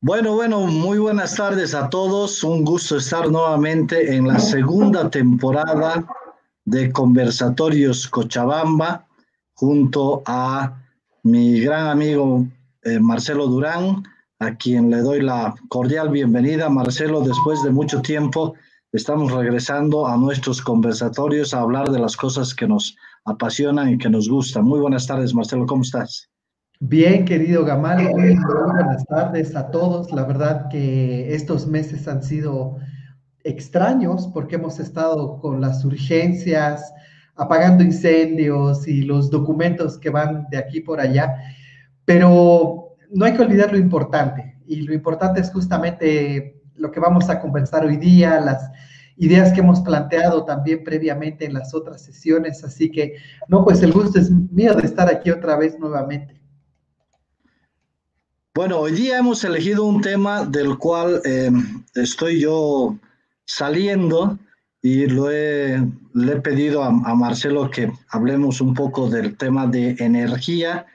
Bueno, bueno, muy buenas tardes a todos. Un gusto estar nuevamente en la segunda temporada de Conversatorios Cochabamba junto a mi gran amigo eh, Marcelo Durán, a quien le doy la cordial bienvenida. Marcelo, después de mucho tiempo, estamos regresando a nuestros conversatorios a hablar de las cosas que nos apasionan y que nos gustan. Muy buenas tardes, Marcelo, ¿cómo estás? Bien, querido Gamal, buenas tardes a todos. La verdad que estos meses han sido extraños porque hemos estado con las urgencias, apagando incendios y los documentos que van de aquí por allá, pero no hay que olvidar lo importante y lo importante es justamente lo que vamos a conversar hoy día, las ideas que hemos planteado también previamente en las otras sesiones, así que no, pues el gusto es mío de estar aquí otra vez nuevamente. Bueno, hoy día hemos elegido un tema del cual eh, estoy yo saliendo y lo le he pedido a, Marcelo que hablemos un poco del tema de energía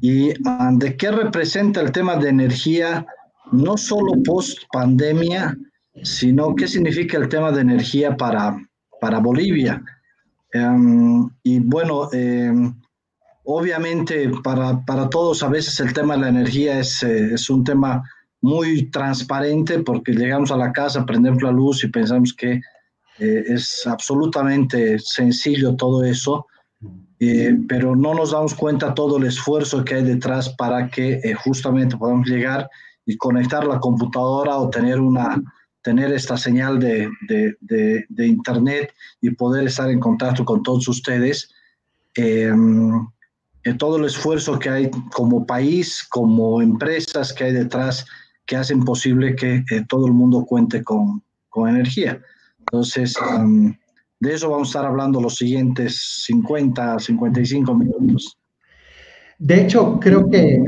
y ah, de qué representa el tema de energía, no solo post pandemia, sino qué significa el tema de energía para, para Bolivia. Em, y bueno, em, Obviamente, para, para, todos a veces el tema de la energía es, eh, es, un tema muy transparente porque llegamos a la casa, prendemos la luz y pensamos que eh, es absolutamente sencillo todo eso, eh, pero no nos damos cuenta todo el esfuerzo que hay detrás para que justamente podamos llegar y conectar la computadora o tener una tener esta señal de, de, de, de internet y poder estar en contacto con todos ustedes. Eh, todo el esfuerzo que hay como país, como empresas que hay detrás que hacen posible que eh, todo el mundo cuente con, con energía. Entonces, de eso vamos a estar hablando los siguientes 50, 55 minutos. De hecho, creo que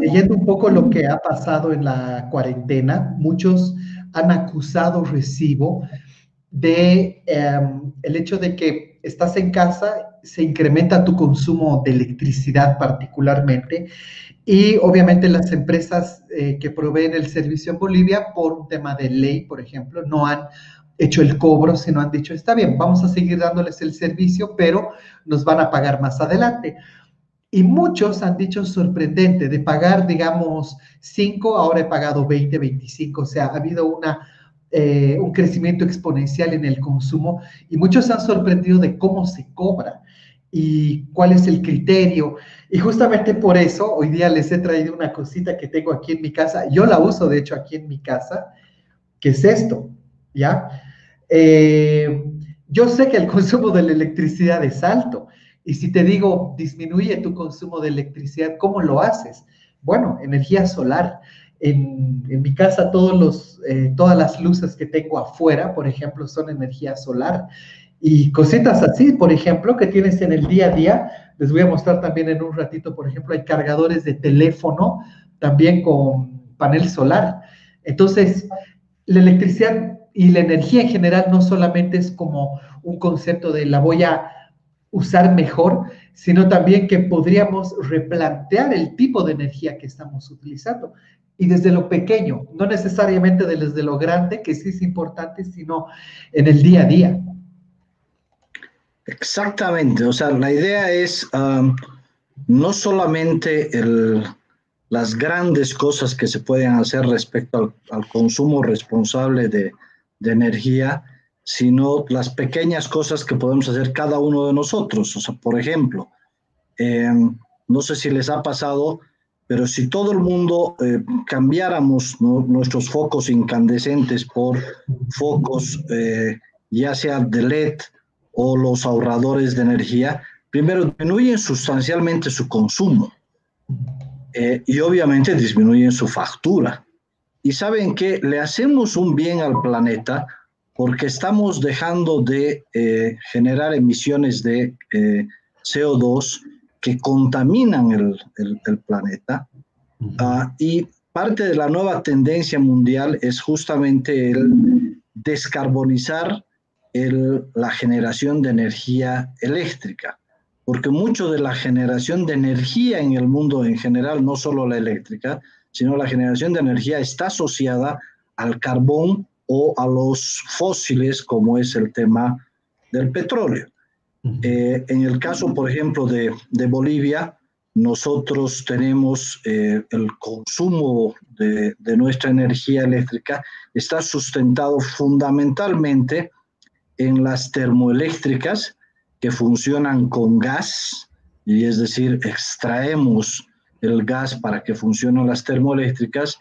leyendo un poco lo que ha pasado en la cuarentena, muchos han acusado recibo de em, el hecho de que estás en casa se incrementa tu consumo de electricidad particularmente y obviamente las empresas eh, que proveen el servicio en Bolivia por un tema de ley, por ejemplo, no han hecho el cobro, sino han dicho, está bien, vamos a seguir dándoles el servicio, pero nos van a pagar más adelante. Y muchos han dicho sorprendente, de pagar, digamos, 5, ahora he pagado 20, 25, o sea, ha habido una, eh, un crecimiento exponencial en el consumo y muchos se han sorprendido de cómo se cobra y cuál es el criterio. Y justamente por eso hoy día les he traído una cosita que tengo aquí en mi casa. Yo la uso, de hecho, aquí en mi casa, que es esto, ¿ya? Eh, yo sé que el consumo de la electricidad es alto. Y si te digo, disminuye tu consumo de electricidad, ¿cómo lo haces? Bueno, energía solar. En, en mi casa todos los, eh, todas las luces que tengo afuera, por ejemplo, son energía solar y cositas así, por ejemplo, que tienes en el día a día. Les voy a mostrar también en un ratito, por ejemplo, hay cargadores de teléfono también con panel solar. Entonces, la electricidad y la energía en general no solamente es como un concepto de la voy a usar mejor, sino también que podríamos replantear el tipo de energía que estamos utilizando. Y desde lo pequeño, no necesariamente desde lo grande, que sí es importante, sino en el día a día. Exactamente, o sea, la idea es um, no solamente las grandes cosas que se pueden hacer respecto al, consumo responsable de, energía, sino las pequeñas cosas que podemos hacer cada uno de nosotros. O sea, por ejemplo, em, no sé si les ha pasado, pero si todo el mundo eh, cambiáramos nuestros focos incandescentes por focos eh, ya sea de LED, o los ahorradores de energía, primero disminuyen sustancialmente su consumo eh, y obviamente disminuyen su factura. Y saben que le hacemos un bien al planeta porque estamos dejando de eh, generar emisiones de eh, CO2 que contaminan el, el, planeta. Ah, y parte de la nueva tendencia mundial es justamente el descarbonizar la generación de energía eléctrica, porque mucho de la generación de energía en el mundo en general, no solo la eléctrica, sino la generación de energía está asociada al carbón o a los fósiles, como es el tema del petróleo. Eh, en el caso, por ejemplo, de, Bolivia, nosotros tenemos eh, el consumo de, de, nuestra energía eléctrica, está sustentado fundamentalmente en las termoeléctricas que funcionan con gas, y es decir, extraemos el gas para que funcionen las termoeléctricas,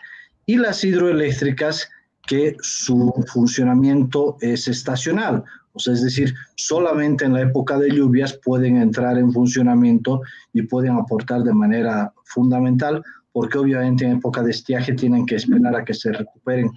y las hidroeléctricas que su funcionamiento es estacional, o sea, es decir, solamente en la época de lluvias pueden entrar en funcionamiento y pueden aportar de manera fundamental, porque obviamente en época de estiaje tienen que esperar a que se recuperen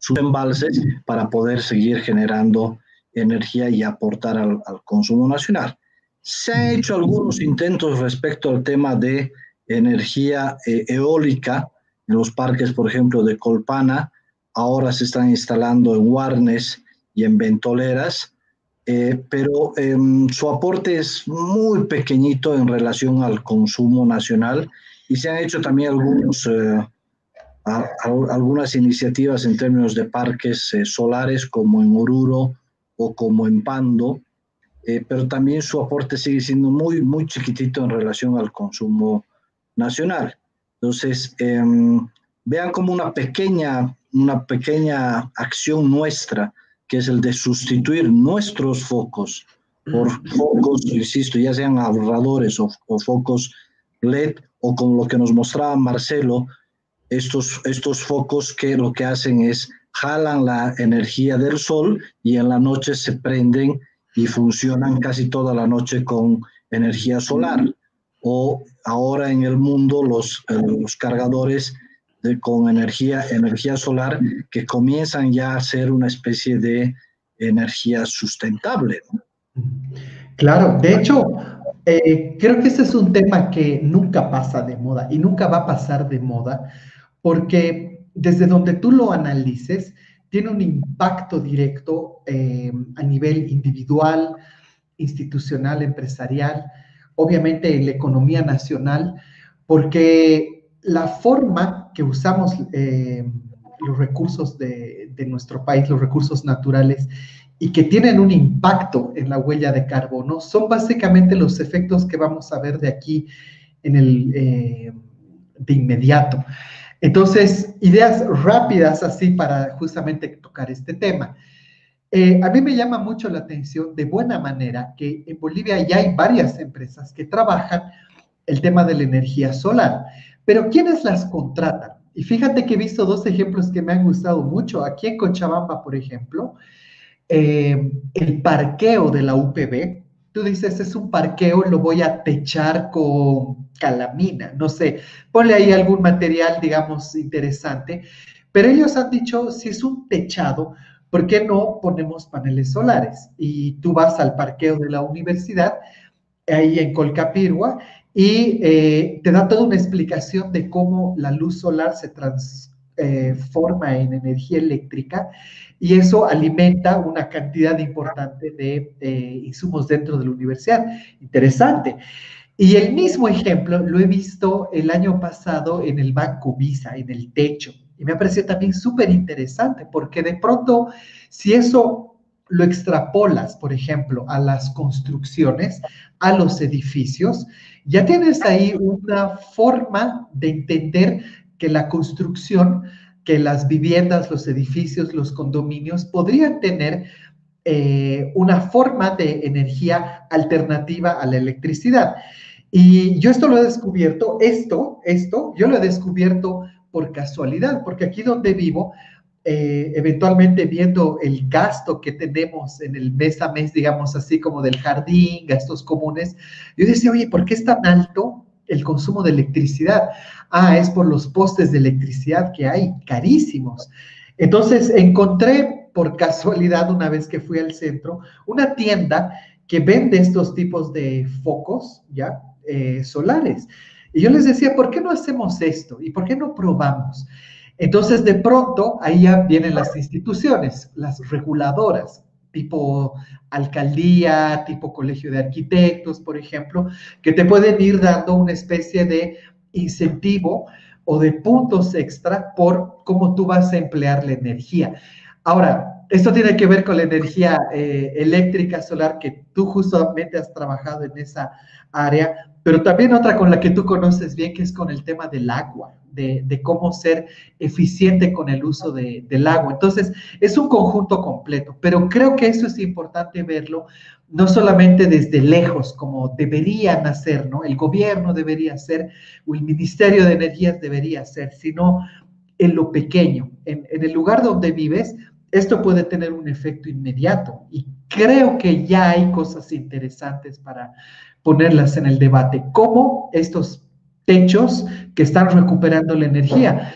sus embalses para poder seguir generando energía y aportar al, consumo nacional. Se han hecho algunos intentos respecto al tema de energía eh, eólica en los parques, por ejemplo, de Colpana. Ahora se están instalando en Warnes y en ventoleras, eh, pero em, su aporte es muy pequeñito en relación al consumo nacional y se han hecho también algunos, eh, algunas iniciativas en términos de parques eh, solares como en Oruro o como en Pando, pero también su aporte sigue siendo muy, muy chiquitito en relación al consumo nacional. Entonces, em, vean como una pequeña, una pequeña acción nuestra que es el de sustituir nuestros focos por focos, insisto, ya sean ahorradores o, focos LED o con lo que nos mostraba Marcelo, estos, estos focos que lo que hacen es jalan la energía del sol y en la noche se prenden y funcionan casi toda la noche con energía solar. O ahora en el mundo los, los cargadores con energía, energía solar que comienzan ya a ser una especie de energía sustentable. Claro, de hecho, eh, creo que este es un tema que nunca pasa de moda y nunca va a pasar de moda porque desde donde tú lo analices, tiene un impacto directo eh, a nivel individual, institucional, empresarial, obviamente en la economía nacional, porque la forma que usamos eh, los recursos de, nuestro país, los recursos naturales, y que tienen un impacto en la huella de carbono, son básicamente los efectos que vamos a ver de aquí en el, eh, de inmediato. Entonces, ideas rápidas así para justamente tocar este tema. Eh, a mí me llama mucho la atención de buena manera que en Bolivia ya hay varias empresas que trabajan el tema de la energía solar. Pero ¿quiénes las contratan? Y fíjate que he visto dos ejemplos que me han gustado mucho. Aquí en Cochabamba, por ejemplo, eh, el parqueo de la UPB. Tú dices, es un parqueo, lo voy a techar con calamina, no sé, ponle ahí algún material, digamos, interesante. Pero ellos han dicho, si es un techado, ¿por qué no ponemos paneles solares? Y tú vas al parqueo de la universidad, ahí en Colcapirgua, y eh, te da toda una explicación de cómo la luz solar se transforma en energía eléctrica y eso alimenta una cantidad importante de insumos dentro de la universidad. Interesante. Y el mismo ejemplo lo he visto el año pasado en el Banco Visa, en el techo. Y me ha parecido también súper interesante porque de pronto, si eso lo extrapolas, por ejemplo, a las construcciones, a los edificios, ya tienes ahí una forma de entender que la construcción, que las viviendas, los edificios, los condominios podrían tener eh, una forma de energía alternativa a la electricidad. Y yo esto lo he descubierto, esto, esto, yo lo he descubierto por casualidad, porque aquí donde vivo, eh, eventualmente viendo el gasto que tenemos en el mes a mes, digamos así, como del jardín, gastos comunes, yo decía, oye, ¿por qué es tan alto el consumo de electricidad? Ah, es por los postes de electricidad que hay, carísimos. Entonces encontré por casualidad, una vez que fui al centro, una tienda que vende estos tipos de focos, ¿ya? Eh, solares. Y yo les decía, ¿por qué no hacemos esto? ¿Y por qué no probamos? Entonces, de pronto, ahí ya vienen las instituciones, las reguladoras, tipo alcaldía, tipo colegio de arquitectos, por ejemplo, que te pueden ir dando una especie de incentivo o de puntos extra por cómo tú vas a emplear la energía. Ahora, esto tiene que ver con la energía eh, eléctrica solar que tú justamente has trabajado en esa área, pero también otra con la que tú conoces bien, que es con el tema del agua, de, cómo ser eficiente con el uso del agua. Entonces, es un conjunto completo, pero creo que eso es importante verlo no solamente desde lejos, como deberían hacer, ¿no? El gobierno debería hacer, o el Ministerio de Energías debería hacer, sino en lo pequeño, en, el lugar donde vives, esto puede tener un efecto inmediato y creo que ya hay cosas interesantes para ponerlas en el debate, como estos techos que están recuperando la energía.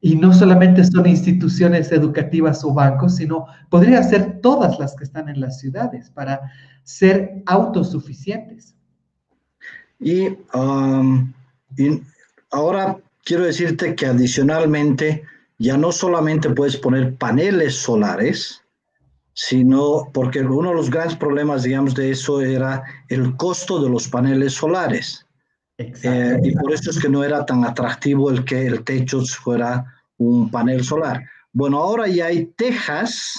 Y no solamente son instituciones educativas o bancos, sino podría ser todas las que están en las ciudades para ser autosuficientes. Y, um, y ahora quiero decirte que adicionalmente ya no solamente puedes poner paneles solares, sino porque uno de los grandes problemas, digamos, de eso era el costo de los paneles solares. Eh, y por eso es que no era tan atractivo el que el techo fuera un panel solar. Bueno, ahora ya hay tejas,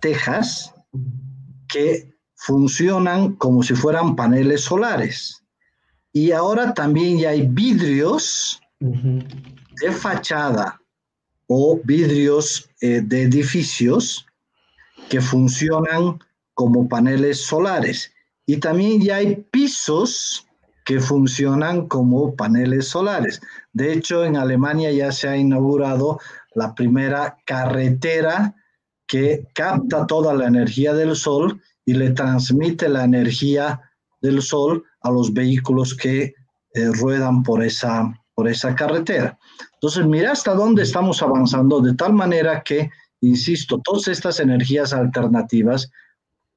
tejas que funcionan como si fueran paneles solares. Y ahora también ya hay vidrios de fachada o vidrios eh, de edificios que funcionan como paneles solares. Y también ya hay pisos que funcionan como paneles solares. De hecho, en Alemania ya se ha inaugurado la primera carretera que capta toda la energía del sol y le transmite la energía del sol a los vehículos que eh, ruedan por esa, por esa carretera. Entonces, mira hasta dónde estamos avanzando, de tal manera que, insisto, todas estas energías alternativas,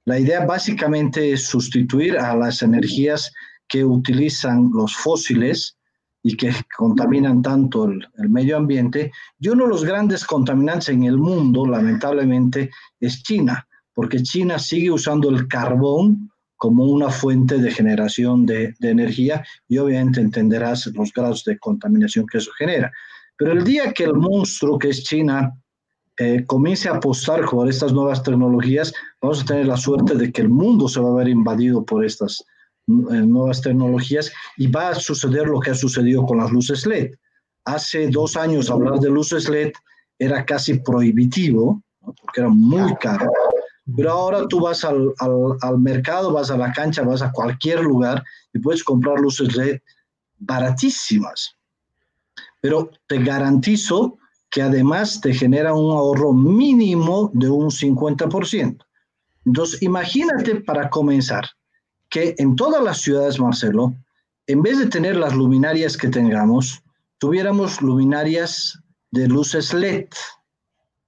la idea básicamente es sustituir a las energías que utilizan los fósiles y que contaminan tanto el, medio ambiente. Y uno de los grandes contaminantes en el mundo, lamentablemente, es China, porque China sigue usando el carbón como una fuente de generación de, energía y obviamente entenderás los grados de contaminación que eso genera. Pero el día que el monstruo que es China eh, comience a apostar por estas nuevas tecnologías, vamos a tener la suerte de que el mundo se va a ver invadido por estas eh, nuevas tecnologías y va a suceder lo que ha sucedido con las luces LED. Hace dos años hablar de luces LED era casi prohibitivo, porque era muy caro pero ahora tú vas al, al, mercado, vas a la cancha, vas a cualquier lugar y puedes comprar luces LED baratísimas. Pero te garantizo que además te genera un ahorro mínimo de un 50%. Entonces, imagínate para comenzar que en todas las ciudades, Marcelo, en vez de tener las luminarias que tengamos, tuviéramos luminarias de luces LED.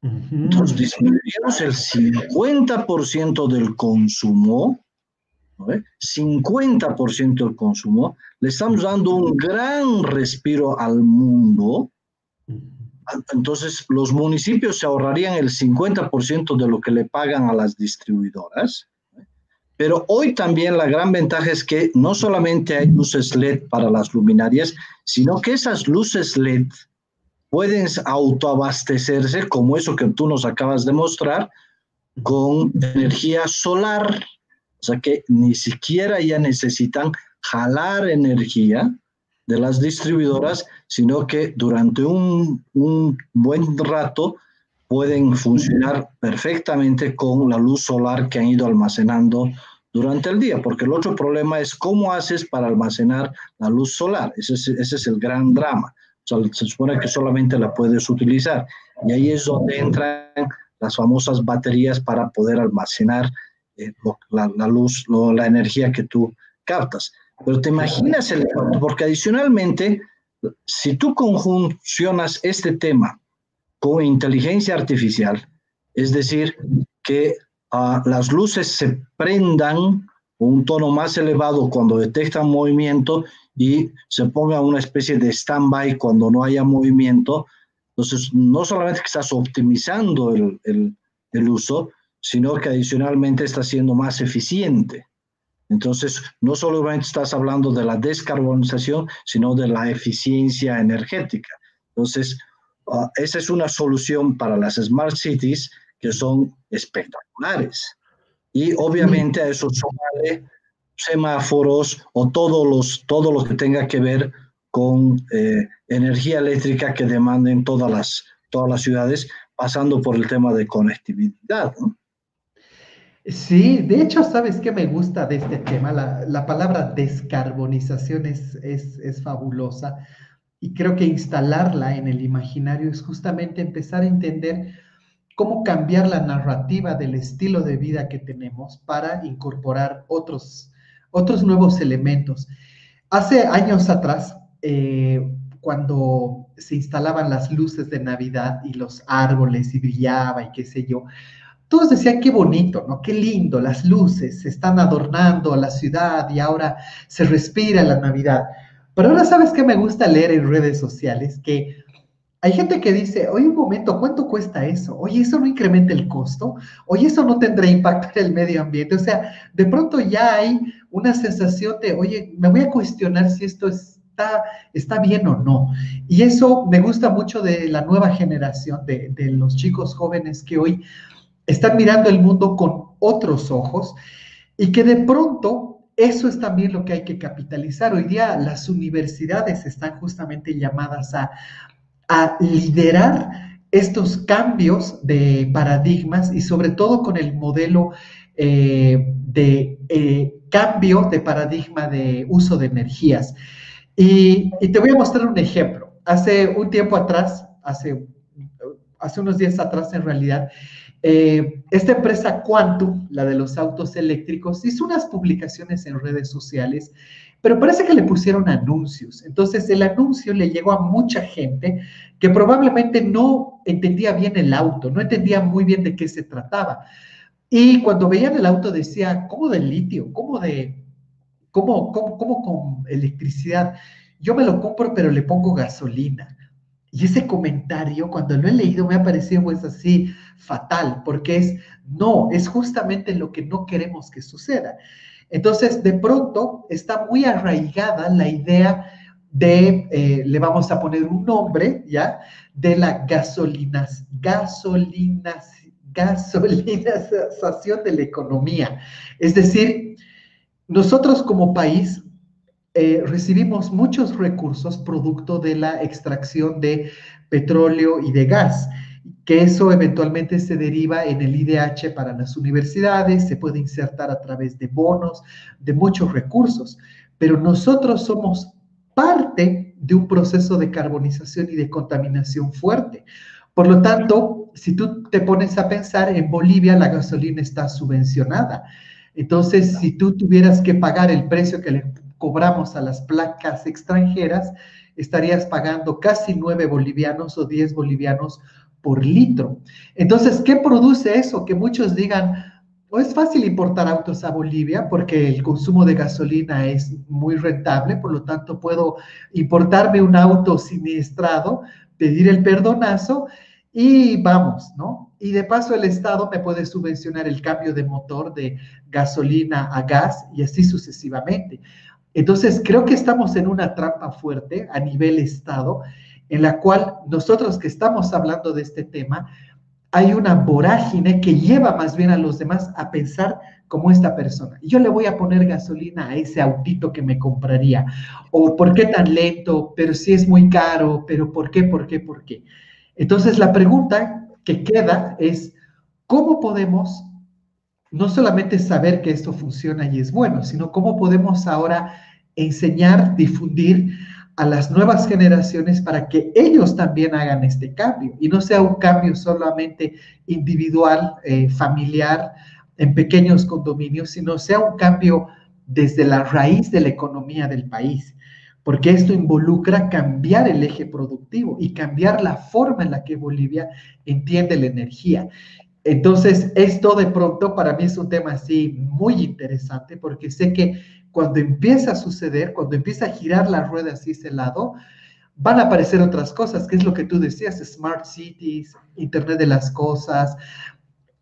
Entonces disminuimos el 50% del consumo, 50% del consumo, le estamos dando un gran respiro al mundo. Entonces los municipios se ahorrarían el 50% de lo que le pagan a las distribuidoras. Pero hoy también la gran ventaja es que no solamente hay luces LED para las luminarias, sino que esas luces LED pueden autoabastecerse, como eso que tú nos acabas de mostrar, con energía solar. O sea que ni siquiera ya necesitan jalar energía de las distribuidoras, sino que durante un, un buen rato pueden funcionar perfectamente con la luz solar que han ido almacenando durante el día, porque el otro problema es cómo haces para almacenar la luz solar. Ese es, el gran drama se supone que solamente la puedes utilizar. Y ahí es donde entran las famosas baterías para poder almacenar eh, la, luz, la energía que tú captas. Pero te imaginas el porque adicionalmente, si tú conjuncionas este tema con inteligencia artificial, es decir, que las luces se prendan un tono más elevado cuando detectan movimiento y se ponga una especie de stand-by cuando no haya movimiento. Entonces, no solamente que estás optimizando el, el, el uso, sino que adicionalmente está siendo más eficiente. Entonces, no solamente estás hablando de la descarbonización, sino de la eficiencia energética. Entonces, ah, esa es una solución para las smart cities que son espectaculares. Y obviamente a eso sumarle semáforos o todos los, todo lo que tenga que ver con eh, energía eléctrica que demanden todas las, todas las ciudades, pasando por el tema de conectividad. Sí, de hecho, ¿sabes qué me gusta de este tema? La, palabra descarbonización es, es, es, fabulosa y creo que instalarla en el imaginario es justamente empezar a entender cómo cambiar la narrativa del estilo de vida que tenemos para incorporar otros, otros nuevos elementos. Hace años atrás, eh, cuando se instalaban las luces de Navidad y los árboles y brillaba y qué sé yo, todos decían qué bonito, ¿no? Qué lindo, las luces se están adornando a la ciudad y ahora se respira la Navidad. Pero ahora sabes que me gusta leer en redes sociales que hay gente que dice, oye, un momento, ¿cuánto cuesta eso? Oye, eso no incrementa el costo. Oye, eso no tendrá impacto en el medio ambiente. O sea, de pronto ya hay una sensación de, oye, me voy a cuestionar si esto está, está bien o no. Y eso me gusta mucho de la nueva generación, de, de los chicos jóvenes que hoy están mirando el mundo con otros ojos y que de pronto eso es también lo que hay que capitalizar. Hoy día las universidades están justamente llamadas a a liderar estos cambios de paradigmas y sobre todo con el modelo eh, de eh, cambio de paradigma de uso de energías. Y, te voy a mostrar un ejemplo. Hace un tiempo atrás, hace, hace unos días atrás en realidad, eh, esta empresa Quantum, la de los autos eléctricos, hizo unas publicaciones en redes sociales pero parece que le pusieron anuncios. Entonces el anuncio le llegó a mucha gente que probablemente no entendía bien el auto, no entendía muy bien de qué se trataba. Y cuando veían el auto decía, ¿cómo de litio? ¿Cómo de, cómo, cómo, cómo con electricidad? Yo me lo compro, pero le pongo gasolina. Y ese comentario, cuando lo he leído, me ha parecido pues así fatal, porque es, no, es justamente lo que no queremos que suceda. Entonces, de pronto está muy arraigada la idea de, eh, le vamos a poner un nombre, ¿ya? De la gasolinas, gasolinas, gasolinización de la economía. Es decir, nosotros como país eh, recibimos muchos recursos producto de la extracción de petróleo y de gas que eso eventualmente se deriva en el IDH para las universidades, se puede insertar a través de bonos, de muchos recursos, pero nosotros somos parte de un proceso de carbonización y de contaminación fuerte. Por lo tanto, si tú te pones a pensar, en Bolivia la gasolina está subvencionada. Entonces, si tú tuvieras que pagar el precio que le cobramos a las placas extranjeras, estarías pagando casi 9 bolivianos o 10 bolivianos por litro. Entonces, ¿qué produce eso? Que muchos digan, no es fácil importar autos a Bolivia porque el consumo de gasolina es muy rentable, por lo tanto puedo importarme un auto siniestrado, pedir el perdonazo y vamos, ¿no? Y de paso el Estado me puede subvencionar el cambio de motor de gasolina a gas y así sucesivamente. Entonces, creo que estamos en una trampa fuerte a nivel Estado en la cual nosotros que estamos hablando de este tema, hay una vorágine que lleva más bien a los demás a pensar como esta persona. Yo le voy a poner gasolina a ese autito que me compraría. O por qué tan lento, pero si es muy caro, pero por qué, por qué, por qué. Entonces la pregunta que queda es, ¿cómo podemos no solamente saber que esto funciona y es bueno, sino cómo podemos ahora enseñar, difundir a las nuevas generaciones para que ellos también hagan este cambio y no sea un cambio solamente individual, eh, familiar, en pequeños condominios, sino sea un cambio desde la raíz de la economía del país, porque esto involucra cambiar el eje productivo y cambiar la forma en la que Bolivia entiende la energía. Entonces, esto de pronto para mí es un tema así muy interesante porque sé que cuando empieza a suceder, cuando empieza a girar la rueda hacia ese lado, van a aparecer otras cosas, que es lo que tú decías, smart cities, Internet de las Cosas,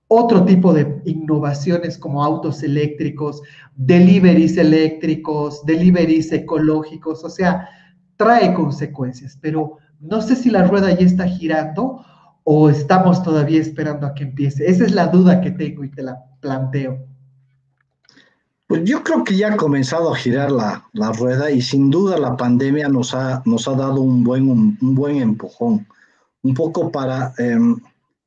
otro tipo de innovaciones como autos eléctricos, deliveries eléctricos, deliveries ecológicos, o sea, trae consecuencias, pero no sé si la rueda ya está girando o estamos todavía esperando a que empiece. Esa es la duda que tengo y te la planteo. Pues yo creo que ya ha comenzado a girar la, rueda y sin duda la pandemia nos ha, nos ha dado un buen, un, buen empujón, un poco para, em,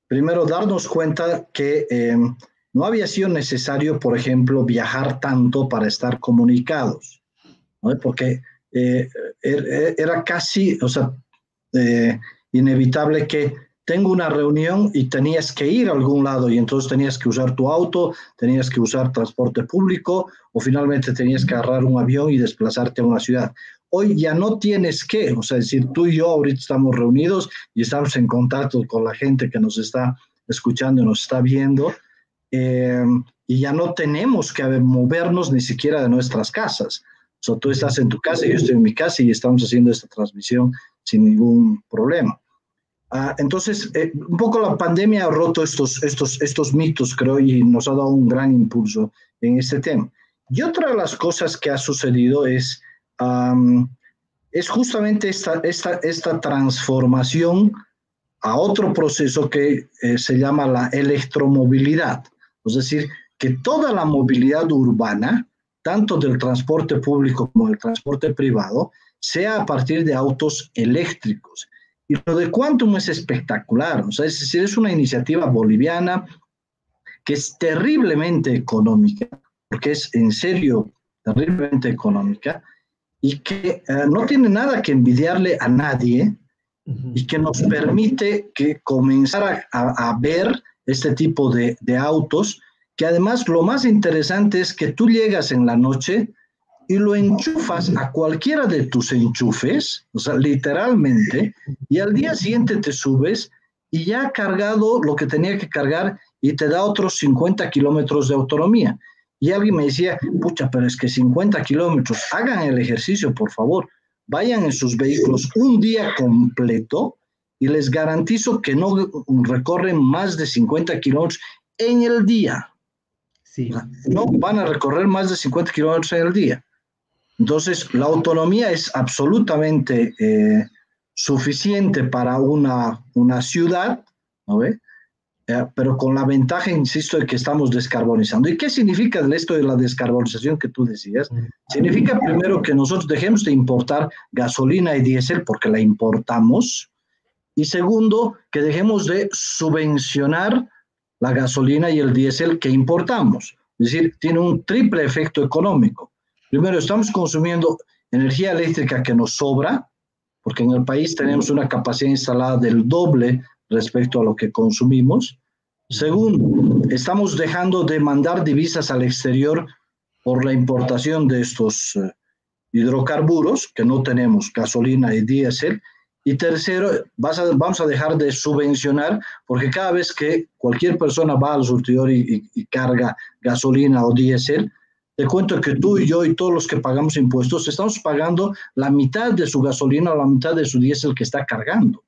primero, darnos cuenta que em, no había sido necesario, por ejemplo, viajar tanto para estar comunicados, porque eh, er, er, era casi, o sea, eh, inevitable que tengo una reunión y tenías que ir a algún lado y entonces tenías que usar tu auto, tenías que usar transporte público o finalmente tenías que agarrar un avión y desplazarte a una ciudad. Hoy ya no tienes que, o sea, decir, tú y yo ahorita estamos reunidos y estamos en contacto con la gente que nos está escuchando y nos está viendo eh, y ya no tenemos que movernos ni siquiera de nuestras casas. O sea, tú estás en tu casa yo estoy en mi casa y estamos haciendo esta transmisión sin ningún problema. Ah, entonces, eh, un poco la pandemia ha roto estos, estos, estos mitos, creo, y nos ha dado un gran impulso en este tema. Y otra de las cosas que ha sucedido es, es justamente esta, esta, esta transformación a otro proceso que eh, se llama la electromovilidad. Es decir, que toda la movilidad urbana, tanto del transporte público como del transporte privado, sea a partir de autos eléctricos. Y lo de Quantum es espectacular, o sea, es decir, es una iniciativa boliviana que es terriblemente económica, porque es en serio terriblemente económica, y que eh, no tiene nada que envidiarle a nadie, y que nos permite que comenzar a, ver este tipo de, de, autos, que además lo más interesante es que tú llegas en la noche y lo enchufas a cualquiera de tus enchufes, o sea, literalmente, y al día siguiente te subes y ya ha cargado lo que tenía que cargar y te da otros 50 kilómetros de autonomía. Y alguien me decía, pucha, pero es que 50 kilómetros, hagan el ejercicio, por favor, vayan en sus vehículos un día completo y les garantizo que no recorren más de 50 kilómetros en el día. Sí. No van a recorrer más de 50 kilómetros en el día. Entonces, la autonomía es absolutamente eh, suficiente para una, una ciudad, ¿no eh, pero con la ventaja, insisto, de que estamos descarbonizando. ¿Y qué significa esto de la descarbonización que tú decías? Significa primero que nosotros dejemos de importar gasolina y diésel porque la importamos. Y segundo, que dejemos de subvencionar la gasolina y el diésel que importamos. Es decir, tiene un triple efecto económico. Primero, estamos consumiendo energía eléctrica que nos sobra, porque en el país tenemos una capacidad instalada del doble respecto a lo que consumimos. Segundo, estamos dejando de mandar divisas al exterior por la importación de estos eh, hidrocarburos, que no tenemos gasolina y diésel. Y tercero, vamos a dejar de subvencionar, porque cada vez que cualquier persona va al surtidor y carga gasolina o diésel, te cuento que tú y yo y todos los que pagamos impuestos estamos pagando la mitad de su gasolina o la mitad de su diésel que está cargando.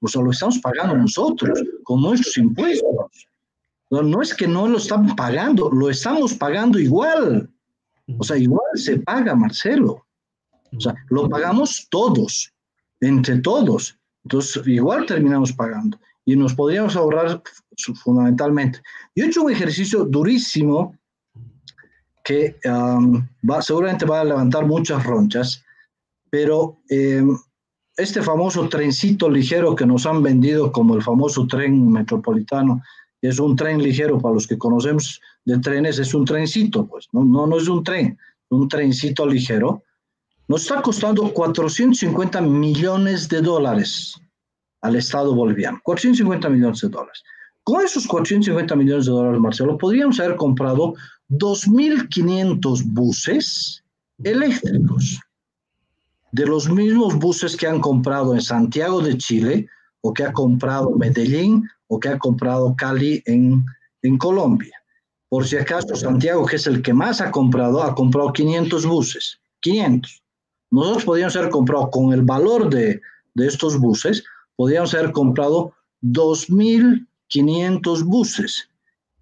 O sea, lo estamos pagando nosotros con nuestros impuestos. No, no es que no lo estamos pagando, lo estamos pagando igual. O sea, igual se paga, Marcelo. O sea, lo pagamos todos, entre todos. Entonces, igual terminamos pagando y nos podríamos ahorrar fundamentalmente. Yo he hecho un ejercicio durísimo que va, seguramente va a levantar muchas ronchas, pero em, este famoso trencito ligero que nos han vendido como el famoso tren metropolitano, es un tren ligero para los que conocemos de trenes, es un trencito, pues, no, no, no es un tren, un trencito ligero, nos está costando 450 millones de dólares al Estado boliviano, 450 millones de dólares. Con esos 450 millones de dólares, Marcelo, podríamos haber comprado 2.500 buses eléctricos, de los mismos buses que han comprado en Santiago de Chile, o que ha comprado Medellín, o que ha comprado Cali en, en Colombia. Por si acaso, Santiago, que es el que más ha comprado, ha comprado 500 buses. 500. Nosotros podríamos haber comprado con el valor de, de estos buses, podríamos haber comprado 2.500 buses.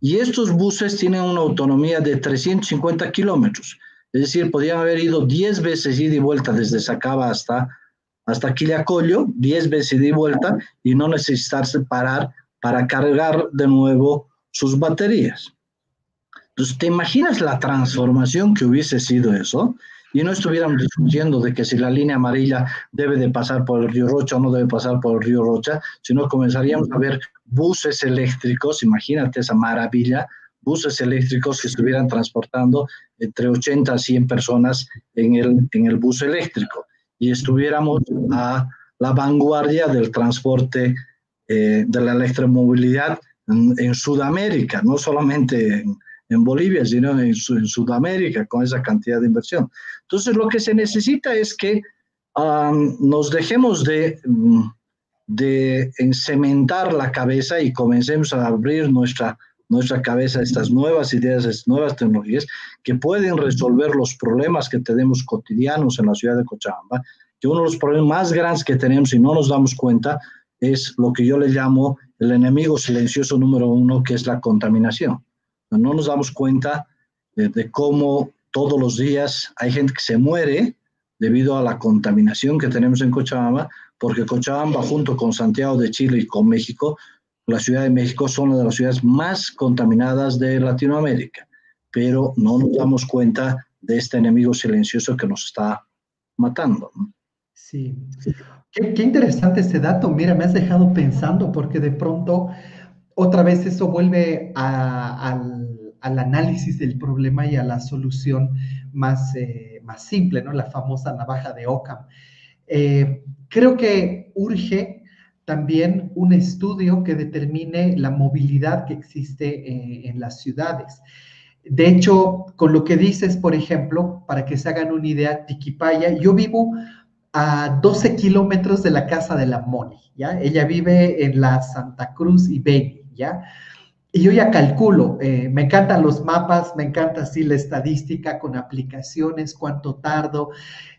Y estos buses tienen una autonomía de 350 kilómetros. Es decir, podrían haber ido 10 veces ida y vuelta desde Sacaba hasta, hasta Quillacollo, 10 veces de vuelta y no necesitarse parar para cargar de nuevo sus baterías. Entonces, ¿te imaginas la transformación que hubiese sido eso? Y no estuviéramos discutiendo de que si la línea amarilla debe de pasar por el río Rocha o no debe pasar por el río Rocha, sino comenzaríamos a ver buses eléctricos, imagínate esa maravilla, buses eléctricos que estuvieran transportando entre 80 a 100 personas en el, en el bus eléctrico y estuviéramos a la vanguardia del transporte eh, de la electromovilidad en, Sudamérica, no solamente en, Bolivia, sino en, en, Sudamérica, con esa cantidad de inversión. Entonces, lo que se necesita es que nos dejemos de, mm, de encementar la cabeza y comencemos a abrir nuestra nuestra cabeza estas nuevas ideas, estas nuevas tecnologías que pueden resolver los problemas que tenemos cotidianos en la ciudad de Cochabamba, que uno de los problemas más grandes que tenemos y no nos damos cuenta es lo que yo le llamo el enemigo silencioso número uno, que es la contaminación. No nos damos cuenta de, de cómo todos los días hay gente que se muere debido a la contaminación que tenemos en Cochabamba, porque Cochabamba junto con Santiago de Chile y con México la Ciudad de México son una de las ciudades más contaminadas de Latinoamérica, pero no nos damos cuenta de este enemigo silencioso que nos está matando. Sí, qué, interesante este dato. Mira, me has dejado pensando porque de pronto otra vez eso vuelve al, análisis del problema y a la solución más, eh, más simple, ¿no? La famosa navaja de Ockham. Eh, creo que urge también un estudio que determine la movilidad que existe eh, en las ciudades. De hecho, con lo que dices, por ejemplo, para que se hagan una idea, Tiquipaya, yo vivo a 12 kilómetros de la casa de la Moni, ¿ya? Ella vive en la Santa Cruz y Beni, ¿ya? Y yo ya calculo, eh, me encantan los mapas, me encanta así la estadística con aplicaciones, cuánto tardo,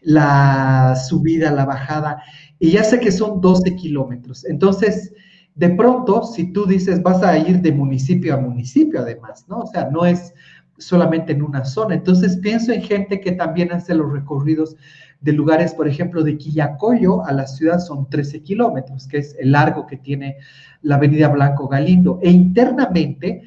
la subida, la bajada, y ya sé que son 12 kilómetros. Entonces, de pronto, si tú dices, vas a ir de municipio a municipio además, ¿no? O sea, no es solamente en una zona. Entonces, pienso en gente que también hace los recorridos de lugares, por ejemplo, de Quillacoyo a la ciudad son 13 kilómetros, que es el largo que tiene la avenida Blanco Galindo. E internamente,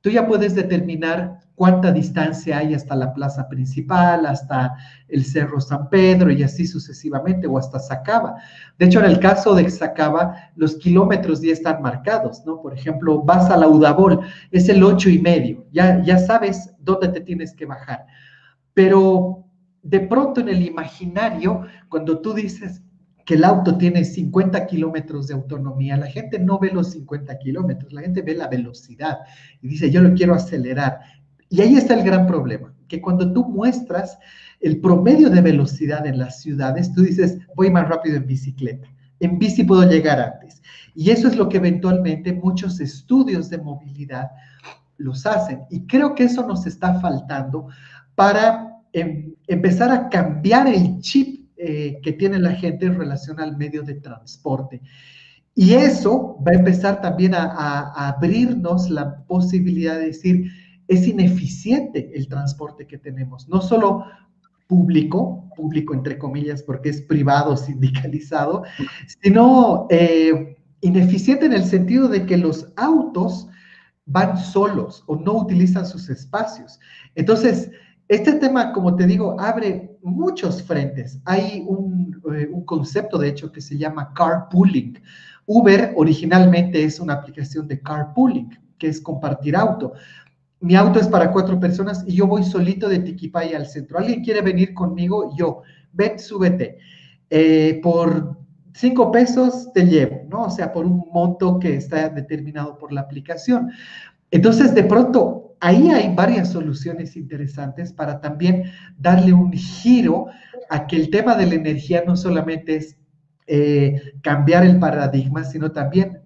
tú ya puedes determinar cuánta distancia hay hasta la plaza principal, hasta el Cerro San Pedro y así sucesivamente, o hasta Sacaba. De hecho, en el caso de Sacaba, los kilómetros ya están marcados, ¿no? Por ejemplo, vas a la Udabol, es el ocho y medio, ya, ya sabes dónde te tienes que bajar. Pero de pronto en el imaginario, cuando tú dices que el auto tiene 50 kilómetros de autonomía, la gente no ve los 50 kilómetros, la gente ve la velocidad y dice, yo lo quiero acelerar. Y ahí está el gran problema, que cuando tú muestras el promedio de velocidad en las ciudades, tú dices, voy más rápido en bicicleta, en bici puedo llegar antes. Y eso es lo que eventualmente muchos estudios de movilidad los hacen. Y creo que eso nos está faltando para Em, empezar a cambiar el chip eh, que tiene la gente en relación al medio de transporte. Y eso va a empezar también a, abrirnos la posibilidad de decir, es ineficiente el transporte que tenemos, no solo público, público entre comillas porque es privado, sindicalizado, sino eh, ineficiente en el sentido de que los autos van solos o no utilizan sus espacios. Entonces, este tema, como te digo, abre muchos frentes. Hay un, eh, un, concepto, de hecho, que se llama carpooling. Uber originalmente es una aplicación de carpooling, que es compartir auto. Mi auto es para cuatro personas y yo voy solito de Tiquipaya al centro. ¿Alguien quiere venir conmigo? Yo, ven, súbete. Eh, por cinco pesos te llevo, ¿no? O sea, por un monto que está determinado por la aplicación. Entonces, de pronto, ahí hay varias soluciones interesantes para también darle un giro a que el tema de la energía no solamente es eh, cambiar el paradigma, sino también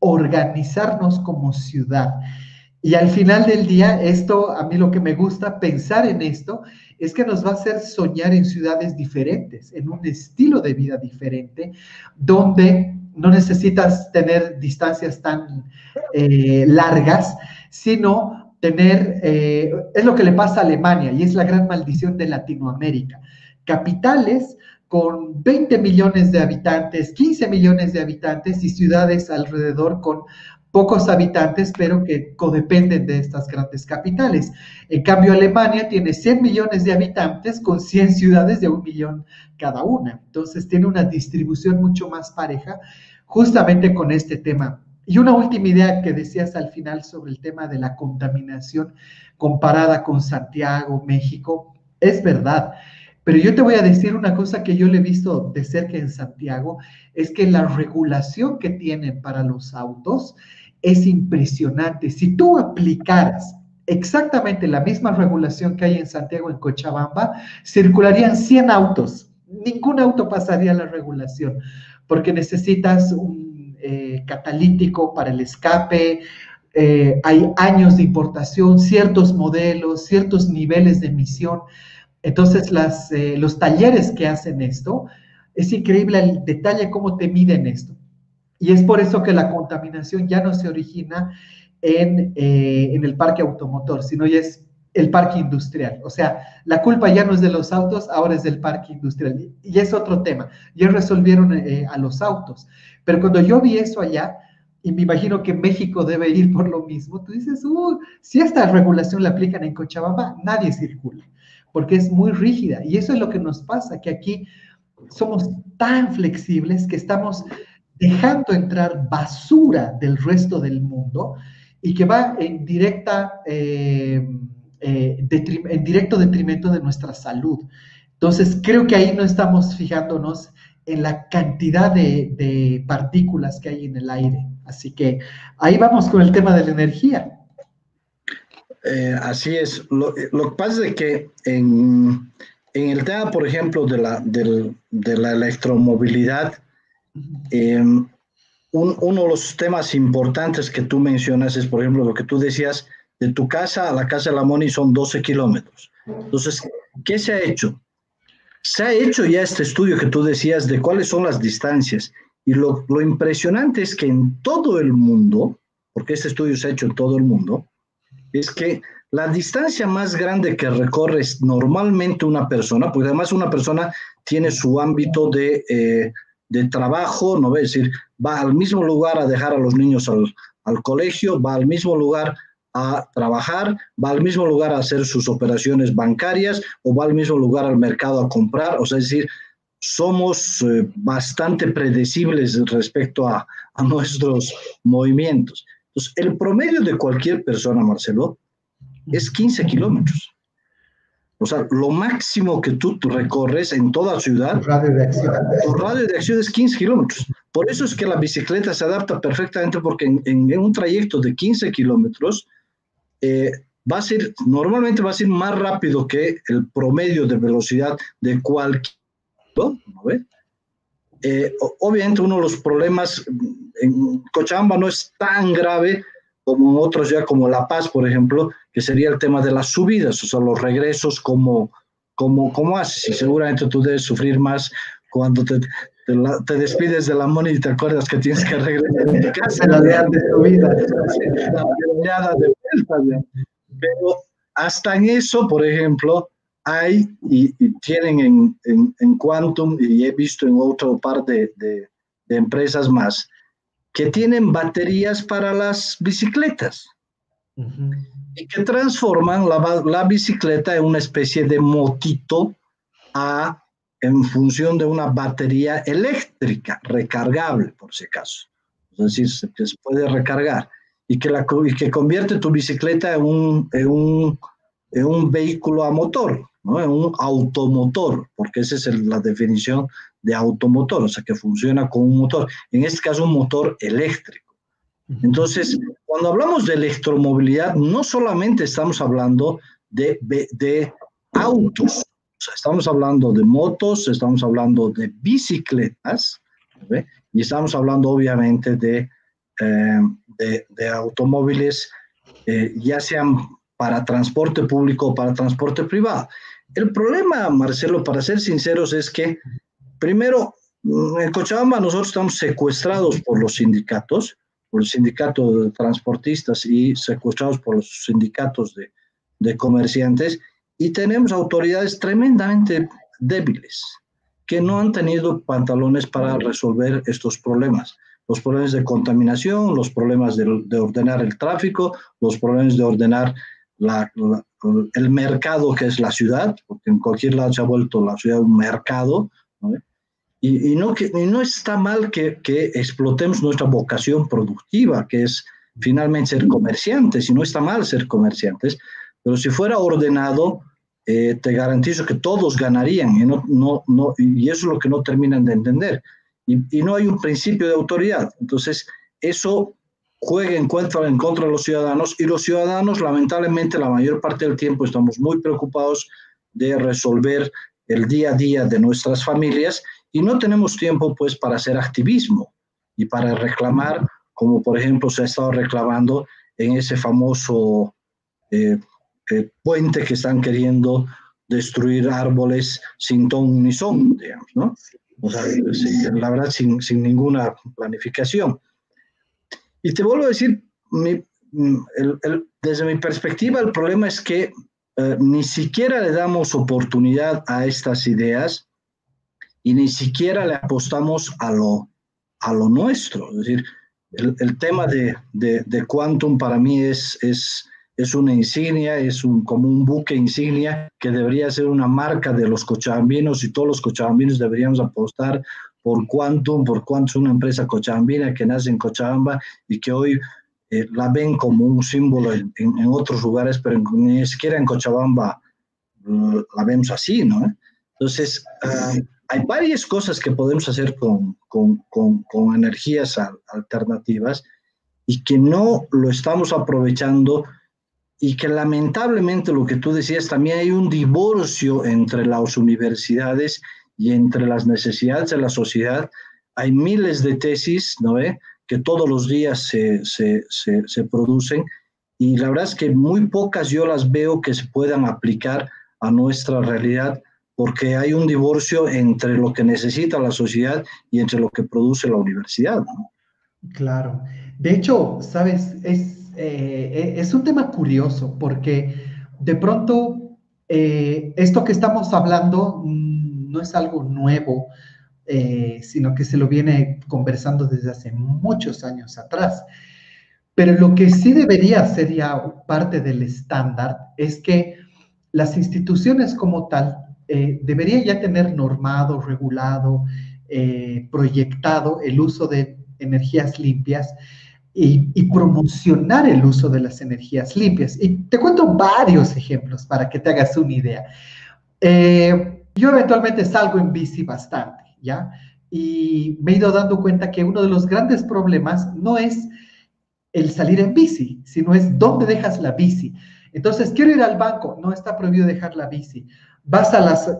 reorganizarnos como ciudad. Y al final del día, esto, a mí lo que me gusta pensar en esto, es que nos va a hacer soñar en ciudades diferentes, en un estilo de vida diferente, donde no necesitas tener distancias tan eh, largas, sino tener, eh, es lo que le pasa a Alemania y es la gran maldición de Latinoamérica. Capitales con 20 millones de habitantes, 15 millones de habitantes y ciudades alrededor con pocos habitantes, pero que codependen de estas grandes capitales. En cambio, Alemania tiene 100 millones de habitantes con 100 ciudades de un millón cada una. Entonces, tiene una distribución mucho más pareja justamente con este tema. Y una última idea que decías al final sobre el tema de la contaminación comparada con Santiago, México, es verdad. Pero yo te voy a decir una cosa que yo le he visto de cerca en Santiago, es que la regulación que tienen para los autos es impresionante. Si tú aplicaras exactamente la misma regulación que hay en Santiago, en Cochabamba, circularían 100 autos. Ningún auto pasaría la regulación, porque necesitas un eh, catalítico para el escape, eh, hay años de importación, ciertos modelos, ciertos niveles de emisión. Entonces, las, eh, los talleres que hacen esto, es increíble el detalle cómo te miden esto. Y es por eso que la contaminación ya no se origina en, eh, en el parque automotor, sino ya es el parque industrial. O sea, la culpa ya no es de los autos, ahora es del parque industrial. Y es otro tema. Ya resolvieron eh, a los autos. Pero cuando yo vi eso allá, y me imagino que México debe ir por lo mismo, tú dices, uh, si esta regulación la aplican en Cochabamba, nadie circula, porque es muy rígida. Y eso es lo que nos pasa, que aquí somos tan flexibles que estamos dejando entrar basura del resto del mundo y que va en, directa, eh, eh, en directo detrimento de nuestra salud. Entonces, creo que ahí no estamos fijándonos en la cantidad de, partículas que hay en el aire. Así que ahí vamos con el tema de la energía. Eh, así es. Lo, que pasa es que en, el tema, por ejemplo, de la, de la electromovilidad, Em, uno de los temas importantes que tú mencionas es, por ejemplo, lo que tú decías, de tu casa a la casa de la Moni son 12 kilómetros. Entonces, ¿qué se ha hecho? Se ha hecho ya este estudio que tú decías de cuáles son las distancias. Y lo, lo impresionante es que en todo el mundo, porque este estudio se ha hecho en todo el mundo, es que la distancia más grande que recorre normalmente una persona, porque además una persona tiene su ámbito de... Eh, de trabajo, no a decir, va al mismo lugar a dejar a los niños al, al colegio, va al mismo lugar a trabajar, va al mismo lugar a hacer sus operaciones bancarias o va al mismo lugar al mercado a comprar. O sea, es decir, somos eh, bastante predecibles respecto a, a, nuestros movimientos. Entonces, el promedio de cualquier persona, Marcelo, es 15 kilómetros. O sea, lo máximo que tú recorres en toda ciudad, tu radio de acción, tu radio de acción es 15 kilómetros. Por eso es que la bicicleta se adapta perfectamente porque en, un trayecto de 15 kilómetros eh, va a ser, normalmente va a ser más rápido que el promedio de velocidad de cualquier... ¿no? Eh, obviamente uno de los problemas en Cochabamba no es tan grave como en otros ya como La Paz, por ejemplo, que sería el tema de las subidas, o sea, los regresos, como, como, como haces. Y seguramente tú debes sufrir más cuando te, te, despides de la money y te acuerdas que tienes que regresar a tu casa. La de subida. La de Pero hasta en eso, por ejemplo, hay y, tienen en, en, en, Quantum, y he visto en otro par de, de, de empresas más, que tienen baterías para las bicicletas. Y que transforman la, la, bicicleta en una especie de motito a, en función de una batería eléctrica recargable, por si acaso. Es decir, se puede recargar y que, la, y que convierte tu bicicleta en un, en un, en un vehículo a motor, ¿no? en un automotor, porque esa es la definición de automotor, o sea, que funciona con un motor, en este caso un motor eléctrico. Entonces, cuando hablamos de electromovilidad, no solamente estamos hablando de, de, autos, o sea, estamos hablando de motos, estamos hablando de bicicletas, y estamos hablando obviamente de, eh, de, de, automóviles, eh, ya sean para transporte público o para transporte privado. El problema, Marcelo, para ser sinceros, es que Primero, en Cochabamba nosotros estamos secuestrados por los sindicatos, por el sindicato de transportistas y secuestrados por los sindicatos de, de comerciantes y tenemos autoridades tremendamente débiles que no han tenido pantalones para resolver estos problemas. Los problemas de contaminación, los problemas de, ordenar el tráfico, los problemas de ordenar el mercado que es la ciudad, porque en cualquier lado se ha vuelto la ciudad un mercado, Y, no, que, no está mal que, que, explotemos nuestra vocación productiva, que es finalmente ser comerciantes, y no está mal ser comerciantes, pero si fuera ordenado, eh, te garantizo que todos ganarían y, no, no, no, y eso es lo que no terminan de entender. Y, no hay un principio de autoridad. Entonces, eso juega en contra, en contra de los ciudadanos y los ciudadanos, lamentablemente, la mayor parte del tiempo estamos muy preocupados de resolver el día a día de nuestras familias y no tenemos tiempo pues para hacer activismo y para reclamar, como por ejemplo se ha estado reclamando en ese famoso eh, eh, puente que están queriendo destruir árboles sin ton ni son, digamos, ¿no? O sea, la verdad, sin, sin, ninguna planificación. Y te vuelvo a decir, desde mi perspectiva, el problema es que eh, ni siquiera le damos oportunidad a estas ideas y ni siquiera le apostamos a lo, a lo nuestro. Es decir, el, tema de, de, de, Quantum para mí es, es una insignia, es un, como un buque insignia que debería ser una marca de los cochabambinos y todos los cochabambinos deberíamos apostar por Quantum, por Quantum una empresa cochabambina que nace en Cochabamba y que hoy eh, la ven como un símbolo en, en, otros lugares, pero ni siquiera en Cochabamba uh, la vemos así, ¿no? Entonces, uh, hay varias cosas que podemos hacer con, con, con, con energías alternativas y que no lo estamos aprovechando y que lamentablemente lo que tú decías, también hay un divorcio entre las universidades y entre las necesidades de la sociedad. Hay miles de tesis, ¿no? ve? que todos los días se, se, se, se, producen y la verdad es que muy pocas yo las veo que se puedan aplicar a nuestra realidad porque hay un divorcio entre lo que necesita la sociedad y entre lo que produce la universidad. ¿no? Claro. De hecho, sabes, es eh, es un tema curioso porque de pronto eh, esto que estamos hablando no es algo nuevo, eh, sino que se lo viene conversando desde hace muchos años atrás. Pero lo que sí debería ser ya parte del estándar es que las instituciones como tal deberían ya tener normado, regulado, proyectado el uso de energías limpias y, promocionar el uso de las energías limpias. Y te cuento varios ejemplos para que te hagas una idea. Eh, yo eventualmente salgo en bici bastante, ¿ya? Y me he ido dando cuenta que uno de los grandes problemas no es el salir en bici, sino es dónde dejas la bici. Entonces, quiero ir al banco, no está prohibido dejar la bici. Vas a las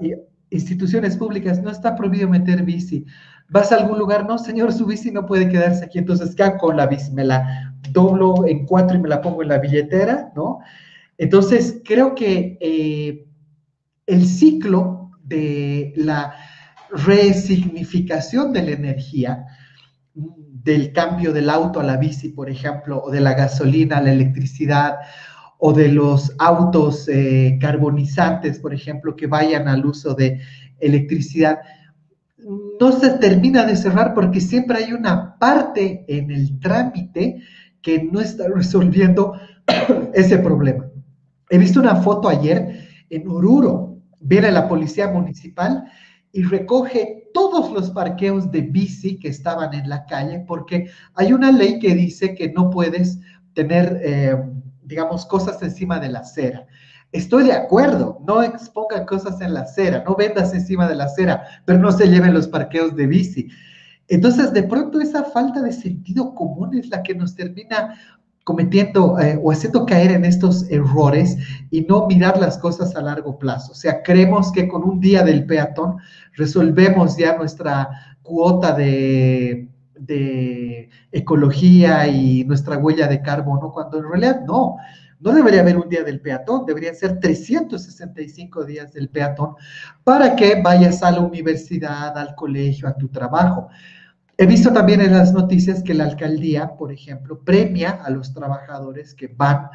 instituciones públicas, no está prohibido meter bici vas a algún lugar, no, señor, su bici no puede quedarse aquí, entonces, ¿qué con la bici? Me la doblo en cuatro y me la pongo en la billetera, ¿no? Entonces, creo que eh, el ciclo de la resignificación de la energía, del cambio del auto a la bici, por ejemplo, o de la gasolina a la electricidad, o de los autos eh, carbonizantes, por ejemplo, que vayan al uso de electricidad, no se termina de cerrar porque siempre hay una parte en el trámite que no está resolviendo ese problema. He visto una foto ayer en Oruro, viene la policía municipal y recoge todos los parqueos de bici que estaban en la calle porque hay una ley que dice que no puedes tener, eh, digamos, cosas encima de la acera. Estoy de acuerdo, no expongan cosas en la acera, no vendas encima de la acera, pero no se lleven los parqueos de bici. Entonces, de pronto esa falta de sentido común es la que nos termina cometiendo eh, o haciendo caer en estos errores y no mirar las cosas a largo plazo. O sea, creemos que con un día del peatón resolvemos ya nuestra cuota de, de ecología y nuestra huella de carbono, cuando en realidad no. No debería haber un día del peatón, deberían ser 365 días del peatón para que vayas a la universidad, al colegio, a tu trabajo. He visto también en las noticias que la alcaldía, por ejemplo, premia a los trabajadores que van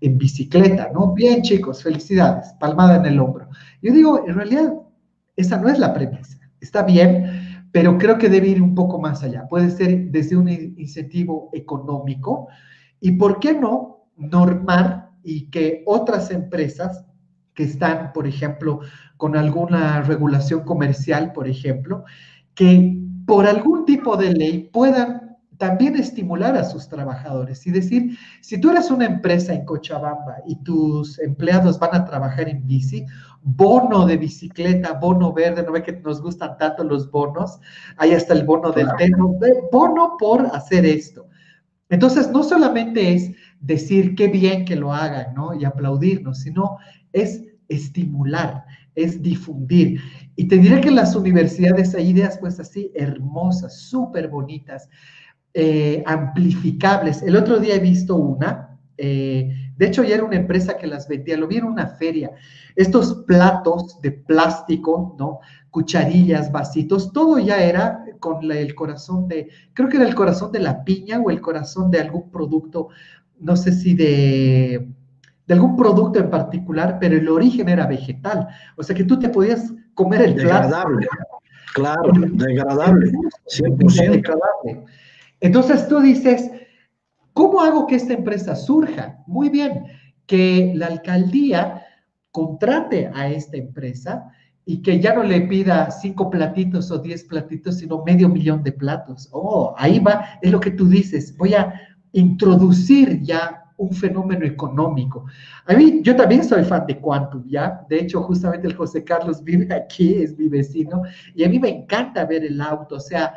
en bicicleta, ¿no? Bien, chicos, felicidades, palmada en el hombro. Yo digo, en realidad, esa no es la premisa. está bien, pero creo que debe ir un poco más allá. Puede ser desde un incentivo económico y, ¿por qué no, normar y que otras empresas que están, por ejemplo, con alguna regulación comercial, por ejemplo, que por algún tipo de ley puedan también estimular a sus trabajadores y decir, si tú eres una empresa en Cochabamba y tus empleados van a trabajar en bici, bono de bicicleta, bono verde, no ve que nos gustan tanto los bonos, ahí está el bono del tema, bono por hacer esto. Entonces, no solamente es decir qué bien que lo hagan, ¿no? Y aplaudirnos, sino es estimular, es difundir. Y te diré que las universidades hay ideas pues así hermosas, súper bonitas, eh, amplificables. El otro día he visto una, eh, de hecho ya era una empresa que las vendía, lo vi en una feria. Estos platos de plástico, ¿no? Cucharillas, vasitos, todo ya era con el corazón de, creo que era el corazón de la piña o el corazón de algún producto, no sé si de de algún producto en particular, pero el origen era vegetal. O sea que tú te podías comer el degradable. Claro, degradable. 100% degradable. Entonces tú dices, ¿cómo hago que esta empresa surja? Muy bien, que la alcaldía contrate a esta empresa y que ya no le pida cinco platitos o diez platitos, sino medio millón de platos. Oh, ahí va, es lo que tú dices, voy a introducir ya un fenómeno económico. A mí, yo también soy fan de Quantum, ¿ya? De hecho, justamente el José Carlos vive aquí, es mi vecino, y a mí me encanta ver el auto, o sea,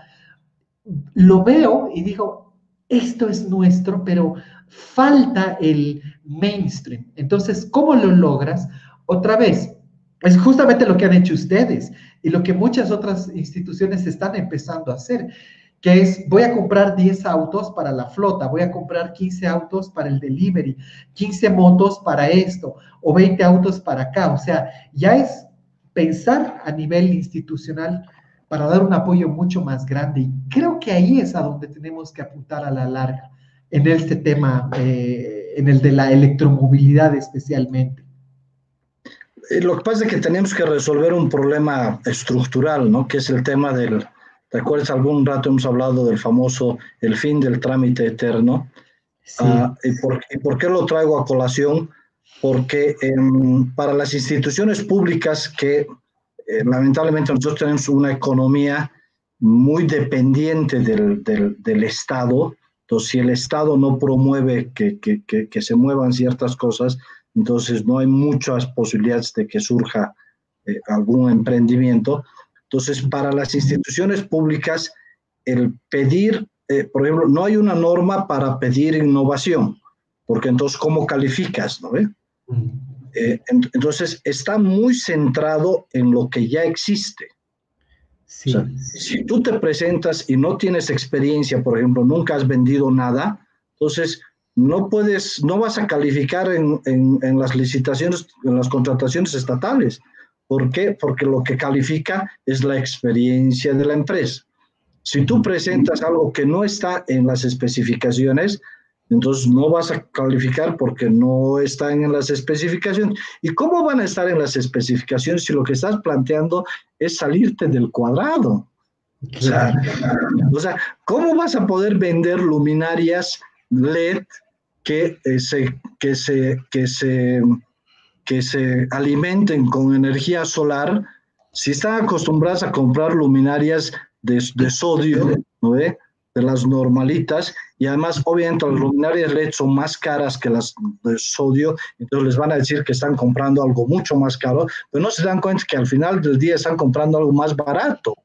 lo veo y digo, esto es nuestro, pero falta el mainstream. Entonces, ¿cómo lo logras? Otra vez, es justamente lo que han hecho ustedes y lo que muchas otras instituciones están empezando a hacer que es voy a comprar 10 autos para la flota, voy a comprar 15 autos para el delivery, 15 motos para esto o 20 autos para acá. O sea, ya es pensar a nivel institucional para dar un apoyo mucho más grande. Y creo que ahí es a donde tenemos que apuntar a la larga, en este tema, eh, en el de la electromovilidad especialmente. Eh, lo que pasa es que tenemos que resolver un problema estructural, ¿no? Que es el tema del, ¿Recuerdas algún rato hemos hablado del famoso el fin del trámite eterno? Ah, y, por, qué lo traigo a colación? Porque em, para las instituciones públicas que eh, lamentablemente nosotros tenemos una economía muy dependiente del, del, Estado, entonces si el Estado no promueve que, que, que, se muevan ciertas cosas, entonces no hay muchas posibilidades de que surja eh, algún emprendimiento. Entonces, para las instituciones públicas, el pedir, eh, por ejemplo, no hay una norma para pedir innovación, porque entonces, ¿cómo calificas? ¿no? Eh, entonces, está muy centrado en lo que ya existe. si tú te presentas y no tienes experiencia, por ejemplo, nunca has vendido nada, entonces no puedes, no vas a calificar en, en las licitaciones, en las contrataciones estatales. ¿Por qué? Porque lo que califica es la experiencia de la empresa. Si tú presentas algo que no está en las especificaciones, entonces no vas a calificar porque no están en las especificaciones. ¿Y cómo van a estar en las especificaciones si lo que estás planteando es salirte del cuadrado? O sea, ¿cómo vas a poder vender luminarias LED que, eh, se, que, se, que se que se alimenten con energía solar, si están acostumbradas a comprar luminarias de, sodio, ¿no de las normalitas, y además obviamente las luminarias LED son más caras que las de sodio, entonces les van a decir que están comprando algo mucho más caro, pero no se dan cuenta que al final del día están comprando algo más barato,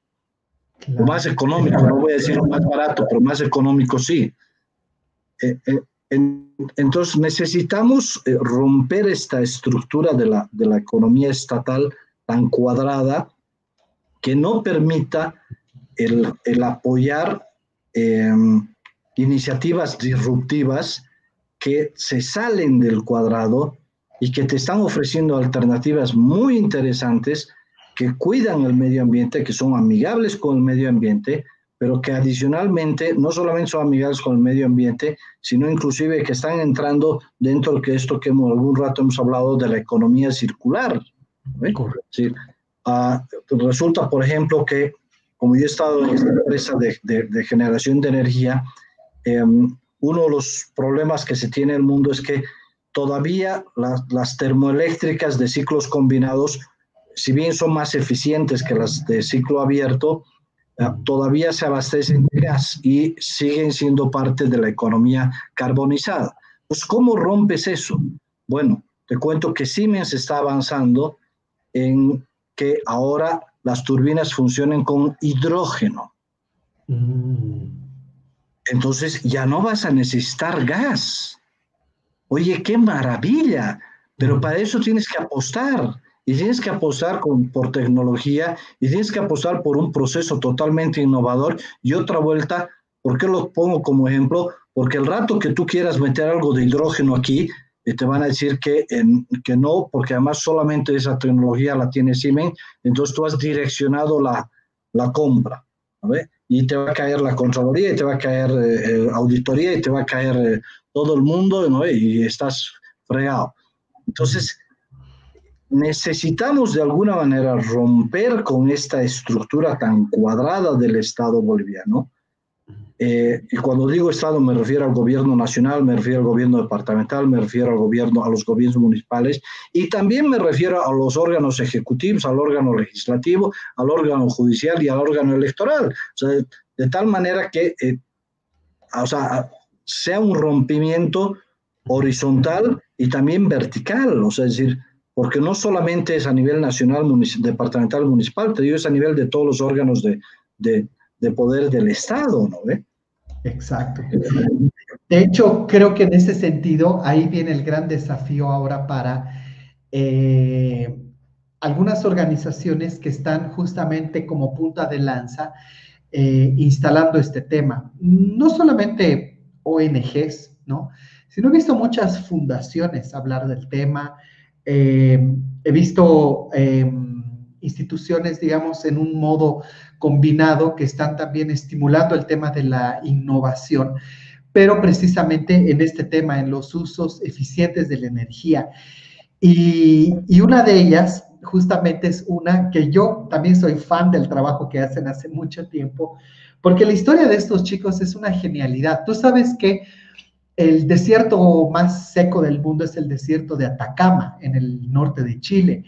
o más económico, no voy a decir más barato, pero más económico sí. Eh, eh, entonces necesitamos eh, romper esta estructura de la, de la economía estatal tan cuadrada que no permita el, el apoyar em, iniciativas disruptivas que se salen del cuadrado y que te están ofreciendo alternativas muy interesantes que cuidan el medio ambiente, que son amigables con el medio ambiente, pero que adicionalmente no solamente son amigables con el medio ambiente, sino inclusive que están entrando dentro de esto que hemos, algún rato hemos hablado de la economía circular. Ah, resulta, por ejemplo, que como yo he estado en esta empresa de, generación de energía, em, uno de los problemas que se tiene en el mundo es que todavía las termoeléctricas de ciclos combinados, si bien son más eficientes que las de ciclo abierto, eh, todavía se abastecen de gas y siguen siendo parte de la economía carbonizada. Pues, ¿cómo rompes eso? Bueno, te cuento que Siemens está avanzando en que ahora las turbinas funcionen con hidrógeno. Mm. Entonces ya no vas a necesitar gas. Oye, qué maravilla, pero mm. para eso tienes que apostar. Y tienes que apostar con, por tecnología y tienes que apostar por un proceso totalmente innovador. Y otra vuelta, ¿por qué lo pongo como ejemplo? Porque el rato que tú quieras meter algo de hidrógeno aquí, eh, te van a decir que, que no, porque además solamente esa tecnología la tiene Siemens, entonces tú has direccionado la, la compra, Y te va a caer la Contraloría, y te va a caer eh, eh, auditoría, y te va a caer todo el mundo, ¿no? Y estás fregado. Entonces, necesitamos de alguna manera romper con esta estructura tan cuadrada del Estado boliviano. Eh, y cuando digo Estado me refiero al gobierno nacional, me refiero al gobierno departamental, me refiero al gobierno, a los gobiernos municipales y también me refiero a los órganos ejecutivos, al órgano legislativo, al órgano judicial y al órgano electoral. O sea, de, tal manera que eh, o sea, sea un rompimiento horizontal y también vertical. O sea, es decir, porque no solamente es a nivel nacional, departamental, municipal, te es a nivel de todos los órganos de poder del Estado, ¿no? Exacto. De hecho, creo que en ese sentido, ahí viene el gran desafío ahora para eh, algunas organizaciones que están justamente como punta de lanza eh, instalando este tema. No solamente ONGs, ¿no? Sino he visto muchas fundaciones hablar del tema, eh, he visto em, instituciones, digamos, en un modo combinado que están también estimulando el tema de la innovación, pero precisamente en este tema, en los usos eficientes de la energía. Y, y, una de ellas, justamente, es una que yo también soy fan del trabajo que hacen hace mucho tiempo, porque la historia de estos chicos es una genialidad. Tú sabes que el desierto más seco del mundo es el desierto de Atacama, en el norte de Chile.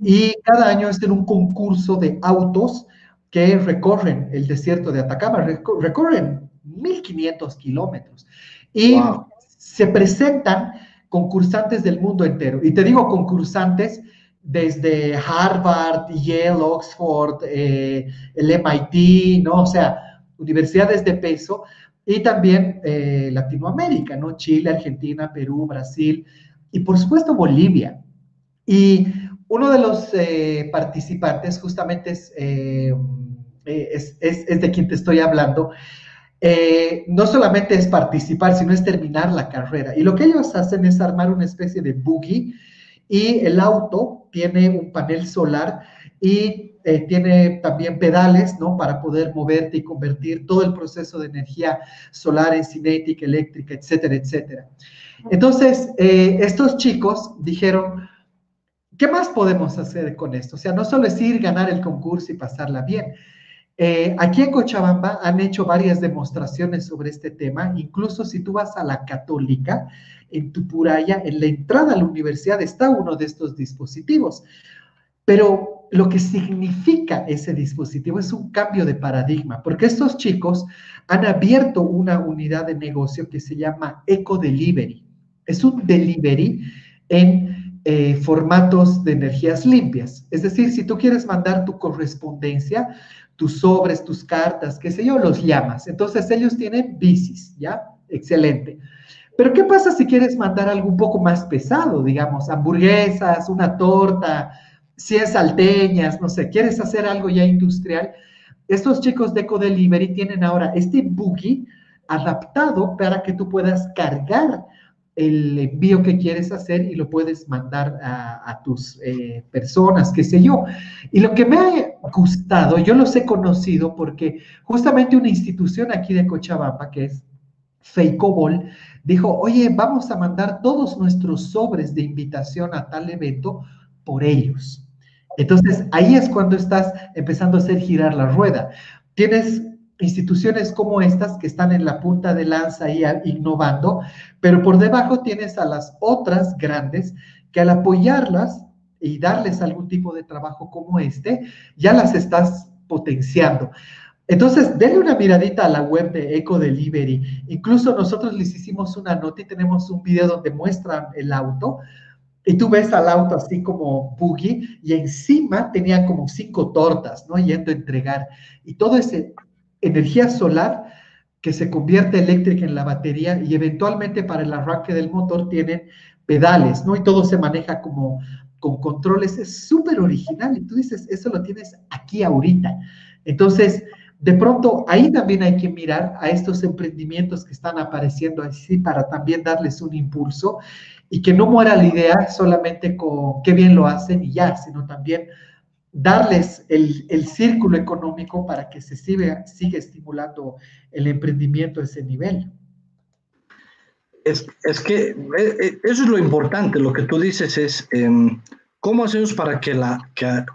Y cada año es en un concurso de autos que recorren el desierto de Atacama, recorren 1500 kilómetros. Y se presentan concursantes del mundo entero. Y te digo concursantes desde Harvard, Yale, Oxford, eh, el MIT, ¿no? O sea, universidades de peso y también eh, Latinoamérica, ¿no? Chile, Argentina, Perú, Brasil y por supuesto Bolivia. Y uno de los eh, participantes justamente eh, es, es, es, de quien te estoy hablando. no solamente es participar, sino es terminar la carrera. Y lo que ellos hacen es armar una especie de buggy y el auto tiene un panel solar y eh, tiene también pedales, ¿no? Para poder moverte y convertir todo el proceso de energía solar en cinética, eléctrica, etcétera, etcétera. Entonces, eh, estos chicos dijeron, ¿qué más podemos hacer con esto? O sea, no solo es ir, ganar el concurso y pasarla bien. Eh, aquí en Cochabamba han hecho varias demostraciones sobre este tema, incluso si tú vas a la católica, en Tupuraya, en la entrada a la universidad está uno de estos dispositivos. Pero lo que significa ese dispositivo es un cambio de paradigma, porque estos chicos han abierto una unidad de negocio que se llama Eco Delivery. Es un delivery en eh, formatos de energías limpias. Es decir, si tú quieres mandar tu correspondencia, tus sobres, tus cartas, qué sé yo, los llamas. Entonces ellos tienen bicis, ¿ya? Excelente. Pero ¿qué pasa si quieres mandar algo un poco más pesado, digamos, hamburguesas, una torta, si es salteñas, no sé, quieres hacer algo ya industrial, estos chicos de Ecodelivery tienen ahora este buggy adaptado para que tú puedas cargar el envío que quieres hacer y lo puedes mandar a, tus eh, personas, qué sé yo. Y lo que me ha gustado, yo los he conocido porque justamente una institución aquí de Cochabamba, que es Feicobol, dijo, oye, vamos a mandar todos nuestros sobres de invitación a tal evento por ellos. Entonces, ahí es cuando estás empezando a hacer girar la rueda. Tienes instituciones como estas que están en la punta de lanza y innovando, pero por debajo tienes a las otras grandes que al apoyarlas y darles algún tipo de trabajo como este, ya las estás potenciando. Entonces, denle una miradita a la web de Eco Delivery. Incluso nosotros les hicimos una nota y tenemos un video donde muestran el auto. Y tú ves al auto así como buggy y encima tenían como cinco tortas, ¿no? Yendo a entregar. Y todo ese energía solar que se convierte eléctrica en la batería y eventualmente para el arranque del motor tienen pedales, ¿no? Y todo se maneja como con controles, es súper original. Y tú dices, eso lo tienes aquí ahorita. Entonces, de pronto ahí también hay que mirar a estos emprendimientos que están apareciendo así para también darles un impulso y que no muera la idea solamente con qué bien lo hacen y ya, sino también darles el, círculo económico para que se siga, siga estimulando el emprendimiento a ese nivel. Es, que eh, eh, eso es lo importante, lo que tú dices es em, cómo hacemos para que la,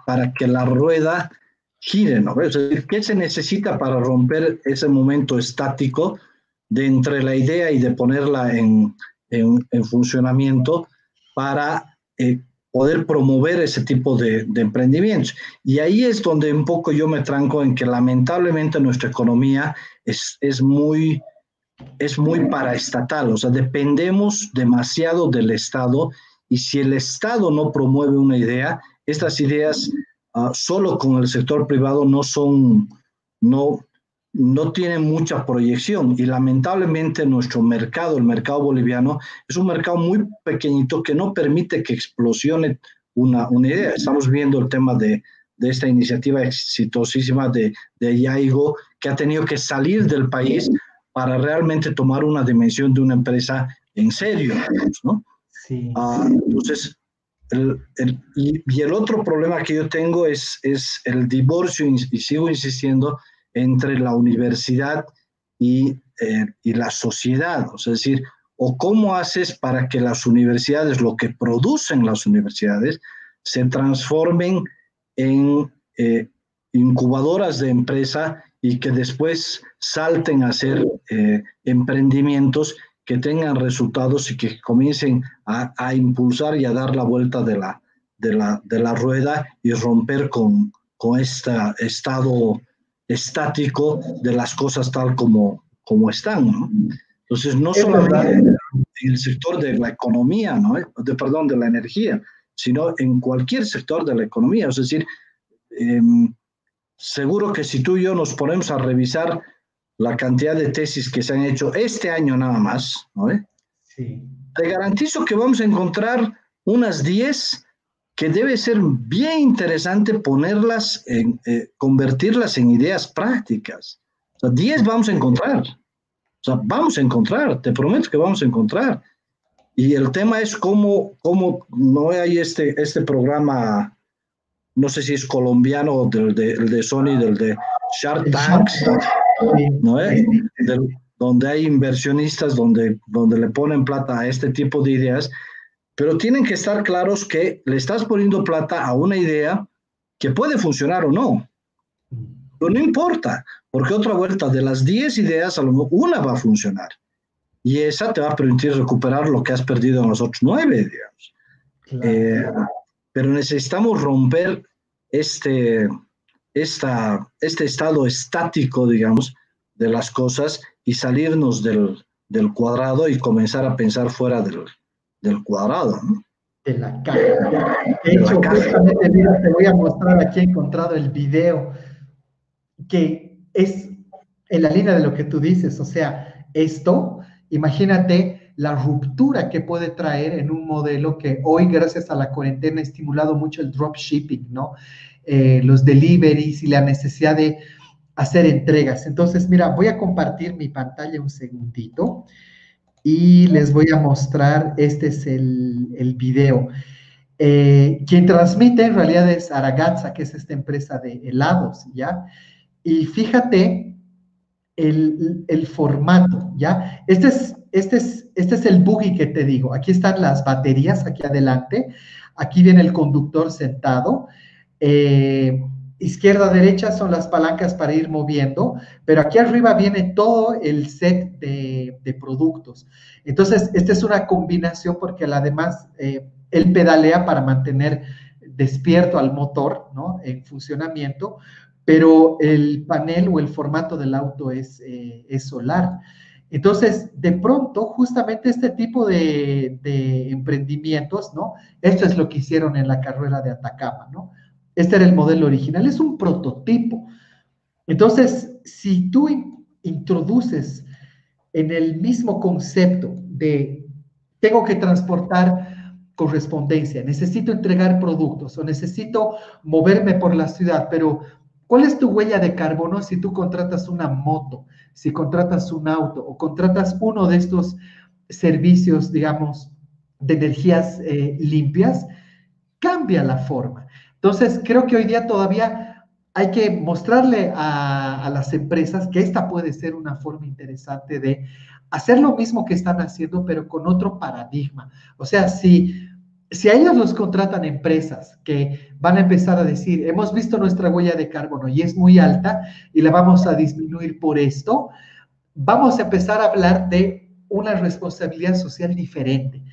para que la rueda gire, ¿no? Es decir, ¿qué se necesita para romper ese momento estático de entre la idea y de ponerla en, en, funcionamiento para eh, poder promover ese tipo de, de, emprendimientos? Y ahí es donde un poco yo me tranco en que lamentablemente nuestra economía es, es muy es muy paraestatal, o sea, dependemos demasiado del Estado y si el Estado no promueve una idea, estas ideas Ah, solo con el sector privado no son, no, no tienen mucha proyección y lamentablemente nuestro mercado, el mercado boliviano, es un mercado muy pequeñito que no permite que explosione una, una idea. Estamos viendo el tema de, de esta iniciativa exitosísima de, de Yaigo, que ha tenido que salir del país para realmente tomar una dimensión de una empresa en serio, ¿no? Sí. Ah, entonces, y, el otro problema que yo tengo es, es el divorcio, y, sigo insistiendo, entre la universidad y, eh, y la sociedad. O es decir, o cómo haces para que las universidades, lo que producen las universidades, se transformen en eh, incubadoras de empresa y que después salten a hacer eh, emprendimientos que tengan resultados y que comiencen a, impulsar y a dar la vuelta de la, de la, de la rueda y romper con, con este estado estático de las cosas tal como, como están. ¿no? Entonces, no solo en el sector de la economía, ¿no? de, perdón, de la energía, sino en cualquier sector de la economía. Es decir, em, seguro que si tú y yo nos ponemos a revisar la cantidad de tesis que se han hecho este año nada más, ¿no? Sí. Te garantizo que vamos a encontrar unas 10 que debe ser bien interesante ponerlas, en, eh, convertirlas en ideas prácticas. O sea, 10 vamos a encontrar. O sea, vamos a encontrar, te prometo que vamos a encontrar. Y el tema es cómo, cómo no hay este, este programa, no sé si es colombiano, del de, el de Sony, del de Shark Tanks. ¿no? es? donde hay inversionistas, donde, donde le ponen plata a este tipo de ideas, pero tienen que estar claros que le estás poniendo plata a una idea que puede funcionar o no. Pero no importa, porque otra vuelta de las 10 ideas, a lo mejor una va a funcionar. Y esa te va a permitir recuperar lo que has perdido en los otros nueve, digamos. Eh, pero necesitamos romper este, esta, este estado estático, digamos, de las cosas y salirnos del, del cuadrado y comenzar a pensar fuera del, del cuadrado. De la caja. De hecho, justamente, mira, te voy a mostrar aquí he encontrado el video que es en la línea de lo que tú dices. O sea, esto, imagínate la ruptura que puede traer en un modelo que hoy, gracias a la cuarentena, ha estimulado mucho el dropshipping, ¿no? Eh, los deliveries y la necesidad de hacer entregas. Entonces, mira, voy a compartir mi pantalla un segundito y les voy a mostrar, este es el, el video. Eh, quien transmite en realidad es Aragazza, que es esta empresa de helados, ¿ya? Y fíjate el, el formato, ¿ya? Este es, este, es, este es el buggy que te digo. Aquí están las baterías, aquí adelante. Aquí viene el conductor sentado Eh, izquierda, derecha son las palancas para ir moviendo, pero aquí arriba viene todo el set de, productos. Entonces, esta es una combinación porque además eh, él pedalea para mantener despierto al motor, ¿no? En funcionamiento, pero el panel o el formato del auto es, eh, solar. Entonces, de pronto, justamente este tipo de, de, emprendimientos, ¿no? Esto es lo que hicieron en la carrera de Atacama, ¿no? Este era el modelo original, es un prototipo. Entonces, si tú introduces en el mismo concepto de tengo que transportar correspondencia, necesito entregar productos o necesito moverme por la ciudad, pero ¿cuál es tu huella de carbono si tú contratas una moto, si contratas un auto o contratas uno de estos servicios, digamos, de energías eh, limpias? Cambia la forma. Entonces, creo que hoy día todavía hay que mostrarle a, las empresas que esta puede ser una forma interesante de hacer lo mismo que están haciendo, pero con otro paradigma. O sea, si, si a ellos los contratan empresas que van a empezar a decir, hemos visto nuestra huella de carbono y es muy alta y la vamos a disminuir por esto, vamos a empezar a hablar de una responsabilidad social diferente.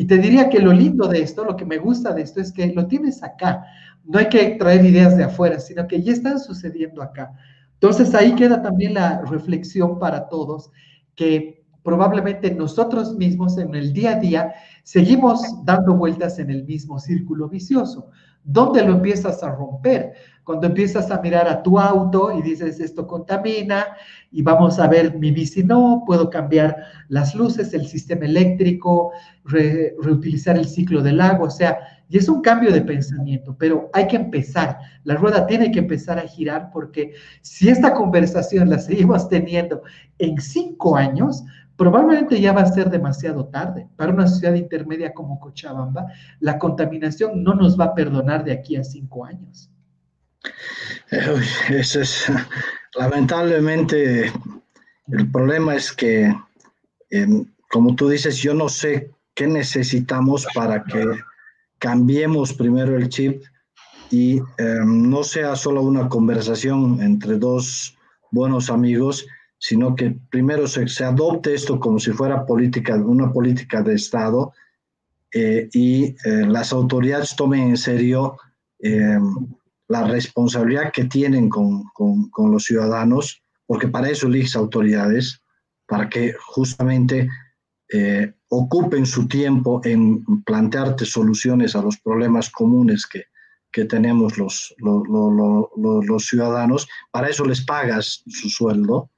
Y te diría que lo lindo de esto, lo que me gusta de esto es que lo tienes acá. No hay que traer ideas de afuera, sino que ya están sucediendo acá. Entonces ahí queda también la reflexión para todos que probablemente nosotros mismos en el día a día seguimos dando vueltas en el mismo círculo vicioso. ¿Dónde lo empiezas a romper? Cuando empiezas a mirar a tu auto y dices, esto contamina, y vamos a ver mi bici, no, puedo cambiar las luces, el sistema eléctrico, reutilizar el ciclo del agua, o sea, y es un cambio de pensamiento, pero hay que empezar, la rueda tiene que empezar a girar porque si esta conversación la seguimos teniendo en cinco años, probablemente ya va a ser demasiado tarde. Para una ciudad intermedia como Cochabamba, la contaminación no nos va a perdonar de aquí a cinco años. Eso es, lamentablemente, el problema es que, em, como tú dices, yo no sé qué necesitamos para que cambiemos primero el chip y em, no sea solo una conversación entre dos buenos amigos, sino que primero se, adopte esto como si fuera política, una política de Estado eh, y eh, las autoridades tomen en serio em, la responsabilidad que tienen con, con, los ciudadanos, porque para eso eliges autoridades, para que justamente eh, ocupen su tiempo en plantearte soluciones a los problemas comunes que, que tenemos los, los, los, los, ciudadanos. Para eso les pagas su sueldo.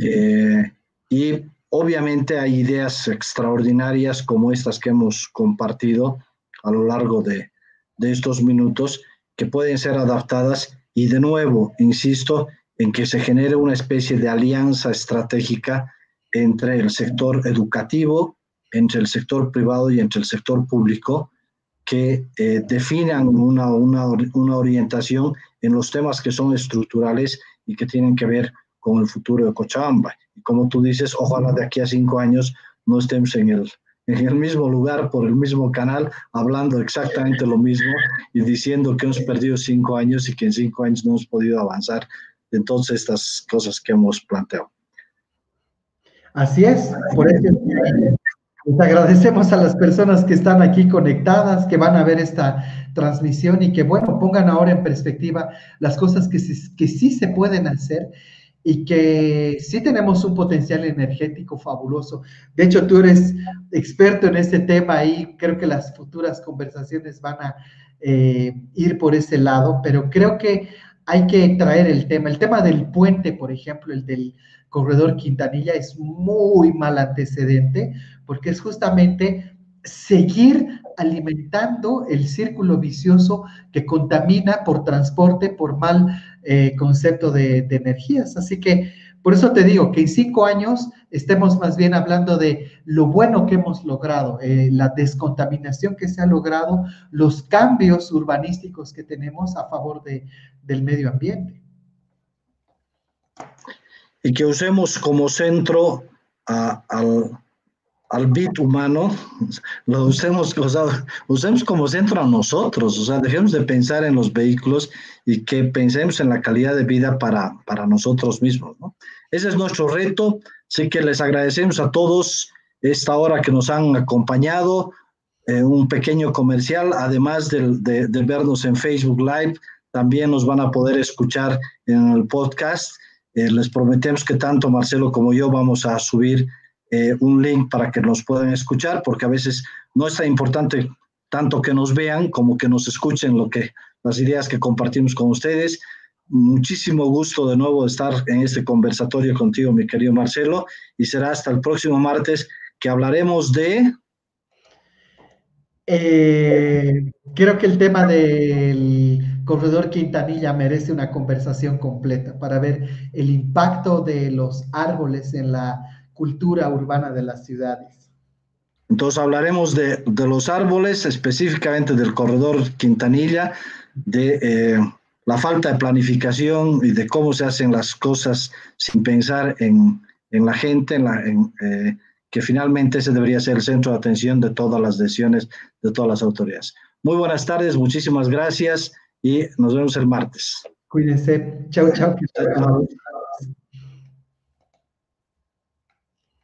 Eh, y obviamente hay ideas extraordinarias como estas que hemos compartido a lo largo de, de estos minutos que pueden ser adaptadas y de nuevo, insisto, en que se genere una especie de alianza estratégica entre el sector educativo, entre el sector privado y entre el sector público, que eh, definan una, una, una, orientación en los temas que son estructurales y que tienen que ver con el futuro de Cochabamba. Y como tú dices, ojalá de aquí a cinco años no estemos en el, en el mismo lugar, por el mismo canal, hablando exactamente lo mismo y diciendo que hemos perdido cinco años y que en cinco años no hemos podido avanzar en todas estas cosas que hemos planteado. Así es, por eso les agradecemos a las personas que están aquí conectadas, que van a ver esta transmisión y que, bueno, pongan ahora en perspectiva las cosas que, que sí se pueden hacer y que sí tenemos un potencial energético fabuloso. De hecho, tú eres experto en este tema y creo que las futuras conversaciones van a eh, ir por ese lado, pero creo que hay que traer el tema. El tema del puente, por ejemplo, el del corredor Quintanilla, es muy mal antecedente porque es justamente seguir alimentando el círculo vicioso que contamina por transporte, por mal eh, concepto de, energías. Así que por eso te digo que en cinco años estemos más bien hablando de lo bueno que hemos logrado, eh, la descontaminación que se ha logrado, los cambios urbanísticos que tenemos a favor de, del medio ambiente. Y que usemos como centro al, al bit humano, lo usemos, usemos como centro a nosotros, o sea, dejemos de pensar en los vehículos y que pensemos en la calidad de vida para, para nosotros mismos. Ese es nuestro reto, así que les agradecemos a todos esta hora que nos han acompañado, eh, un pequeño comercial, además de, de vernos en Facebook Live, también nos van a poder escuchar en el podcast. Eh, les prometemos que tanto Marcelo como yo vamos a subir eh, un link para que nos puedan escuchar, porque a veces no es tan importante tanto que nos vean como que nos escuchen lo que las ideas que compartimos con ustedes. Muchísimo gusto de nuevo de estar en este conversatorio contigo, mi querido Marcelo, y será hasta el próximo martes que hablaremos de... Eh, creo que el tema del corredor Quintanilla merece una conversación completa para ver el impacto de los árboles en la cultura urbana de las ciudades. Entonces hablaremos de, los árboles, específicamente del corredor Quintanilla, de eh, la falta de planificación y de cómo se hacen las cosas sin pensar en, la gente, en la, eh, que finalmente ese debería ser el centro de atención de todas las decisiones de todas las autoridades. Muy buenas tardes, muchísimas gracias y nos vemos el martes. Cuídense. chao. chao.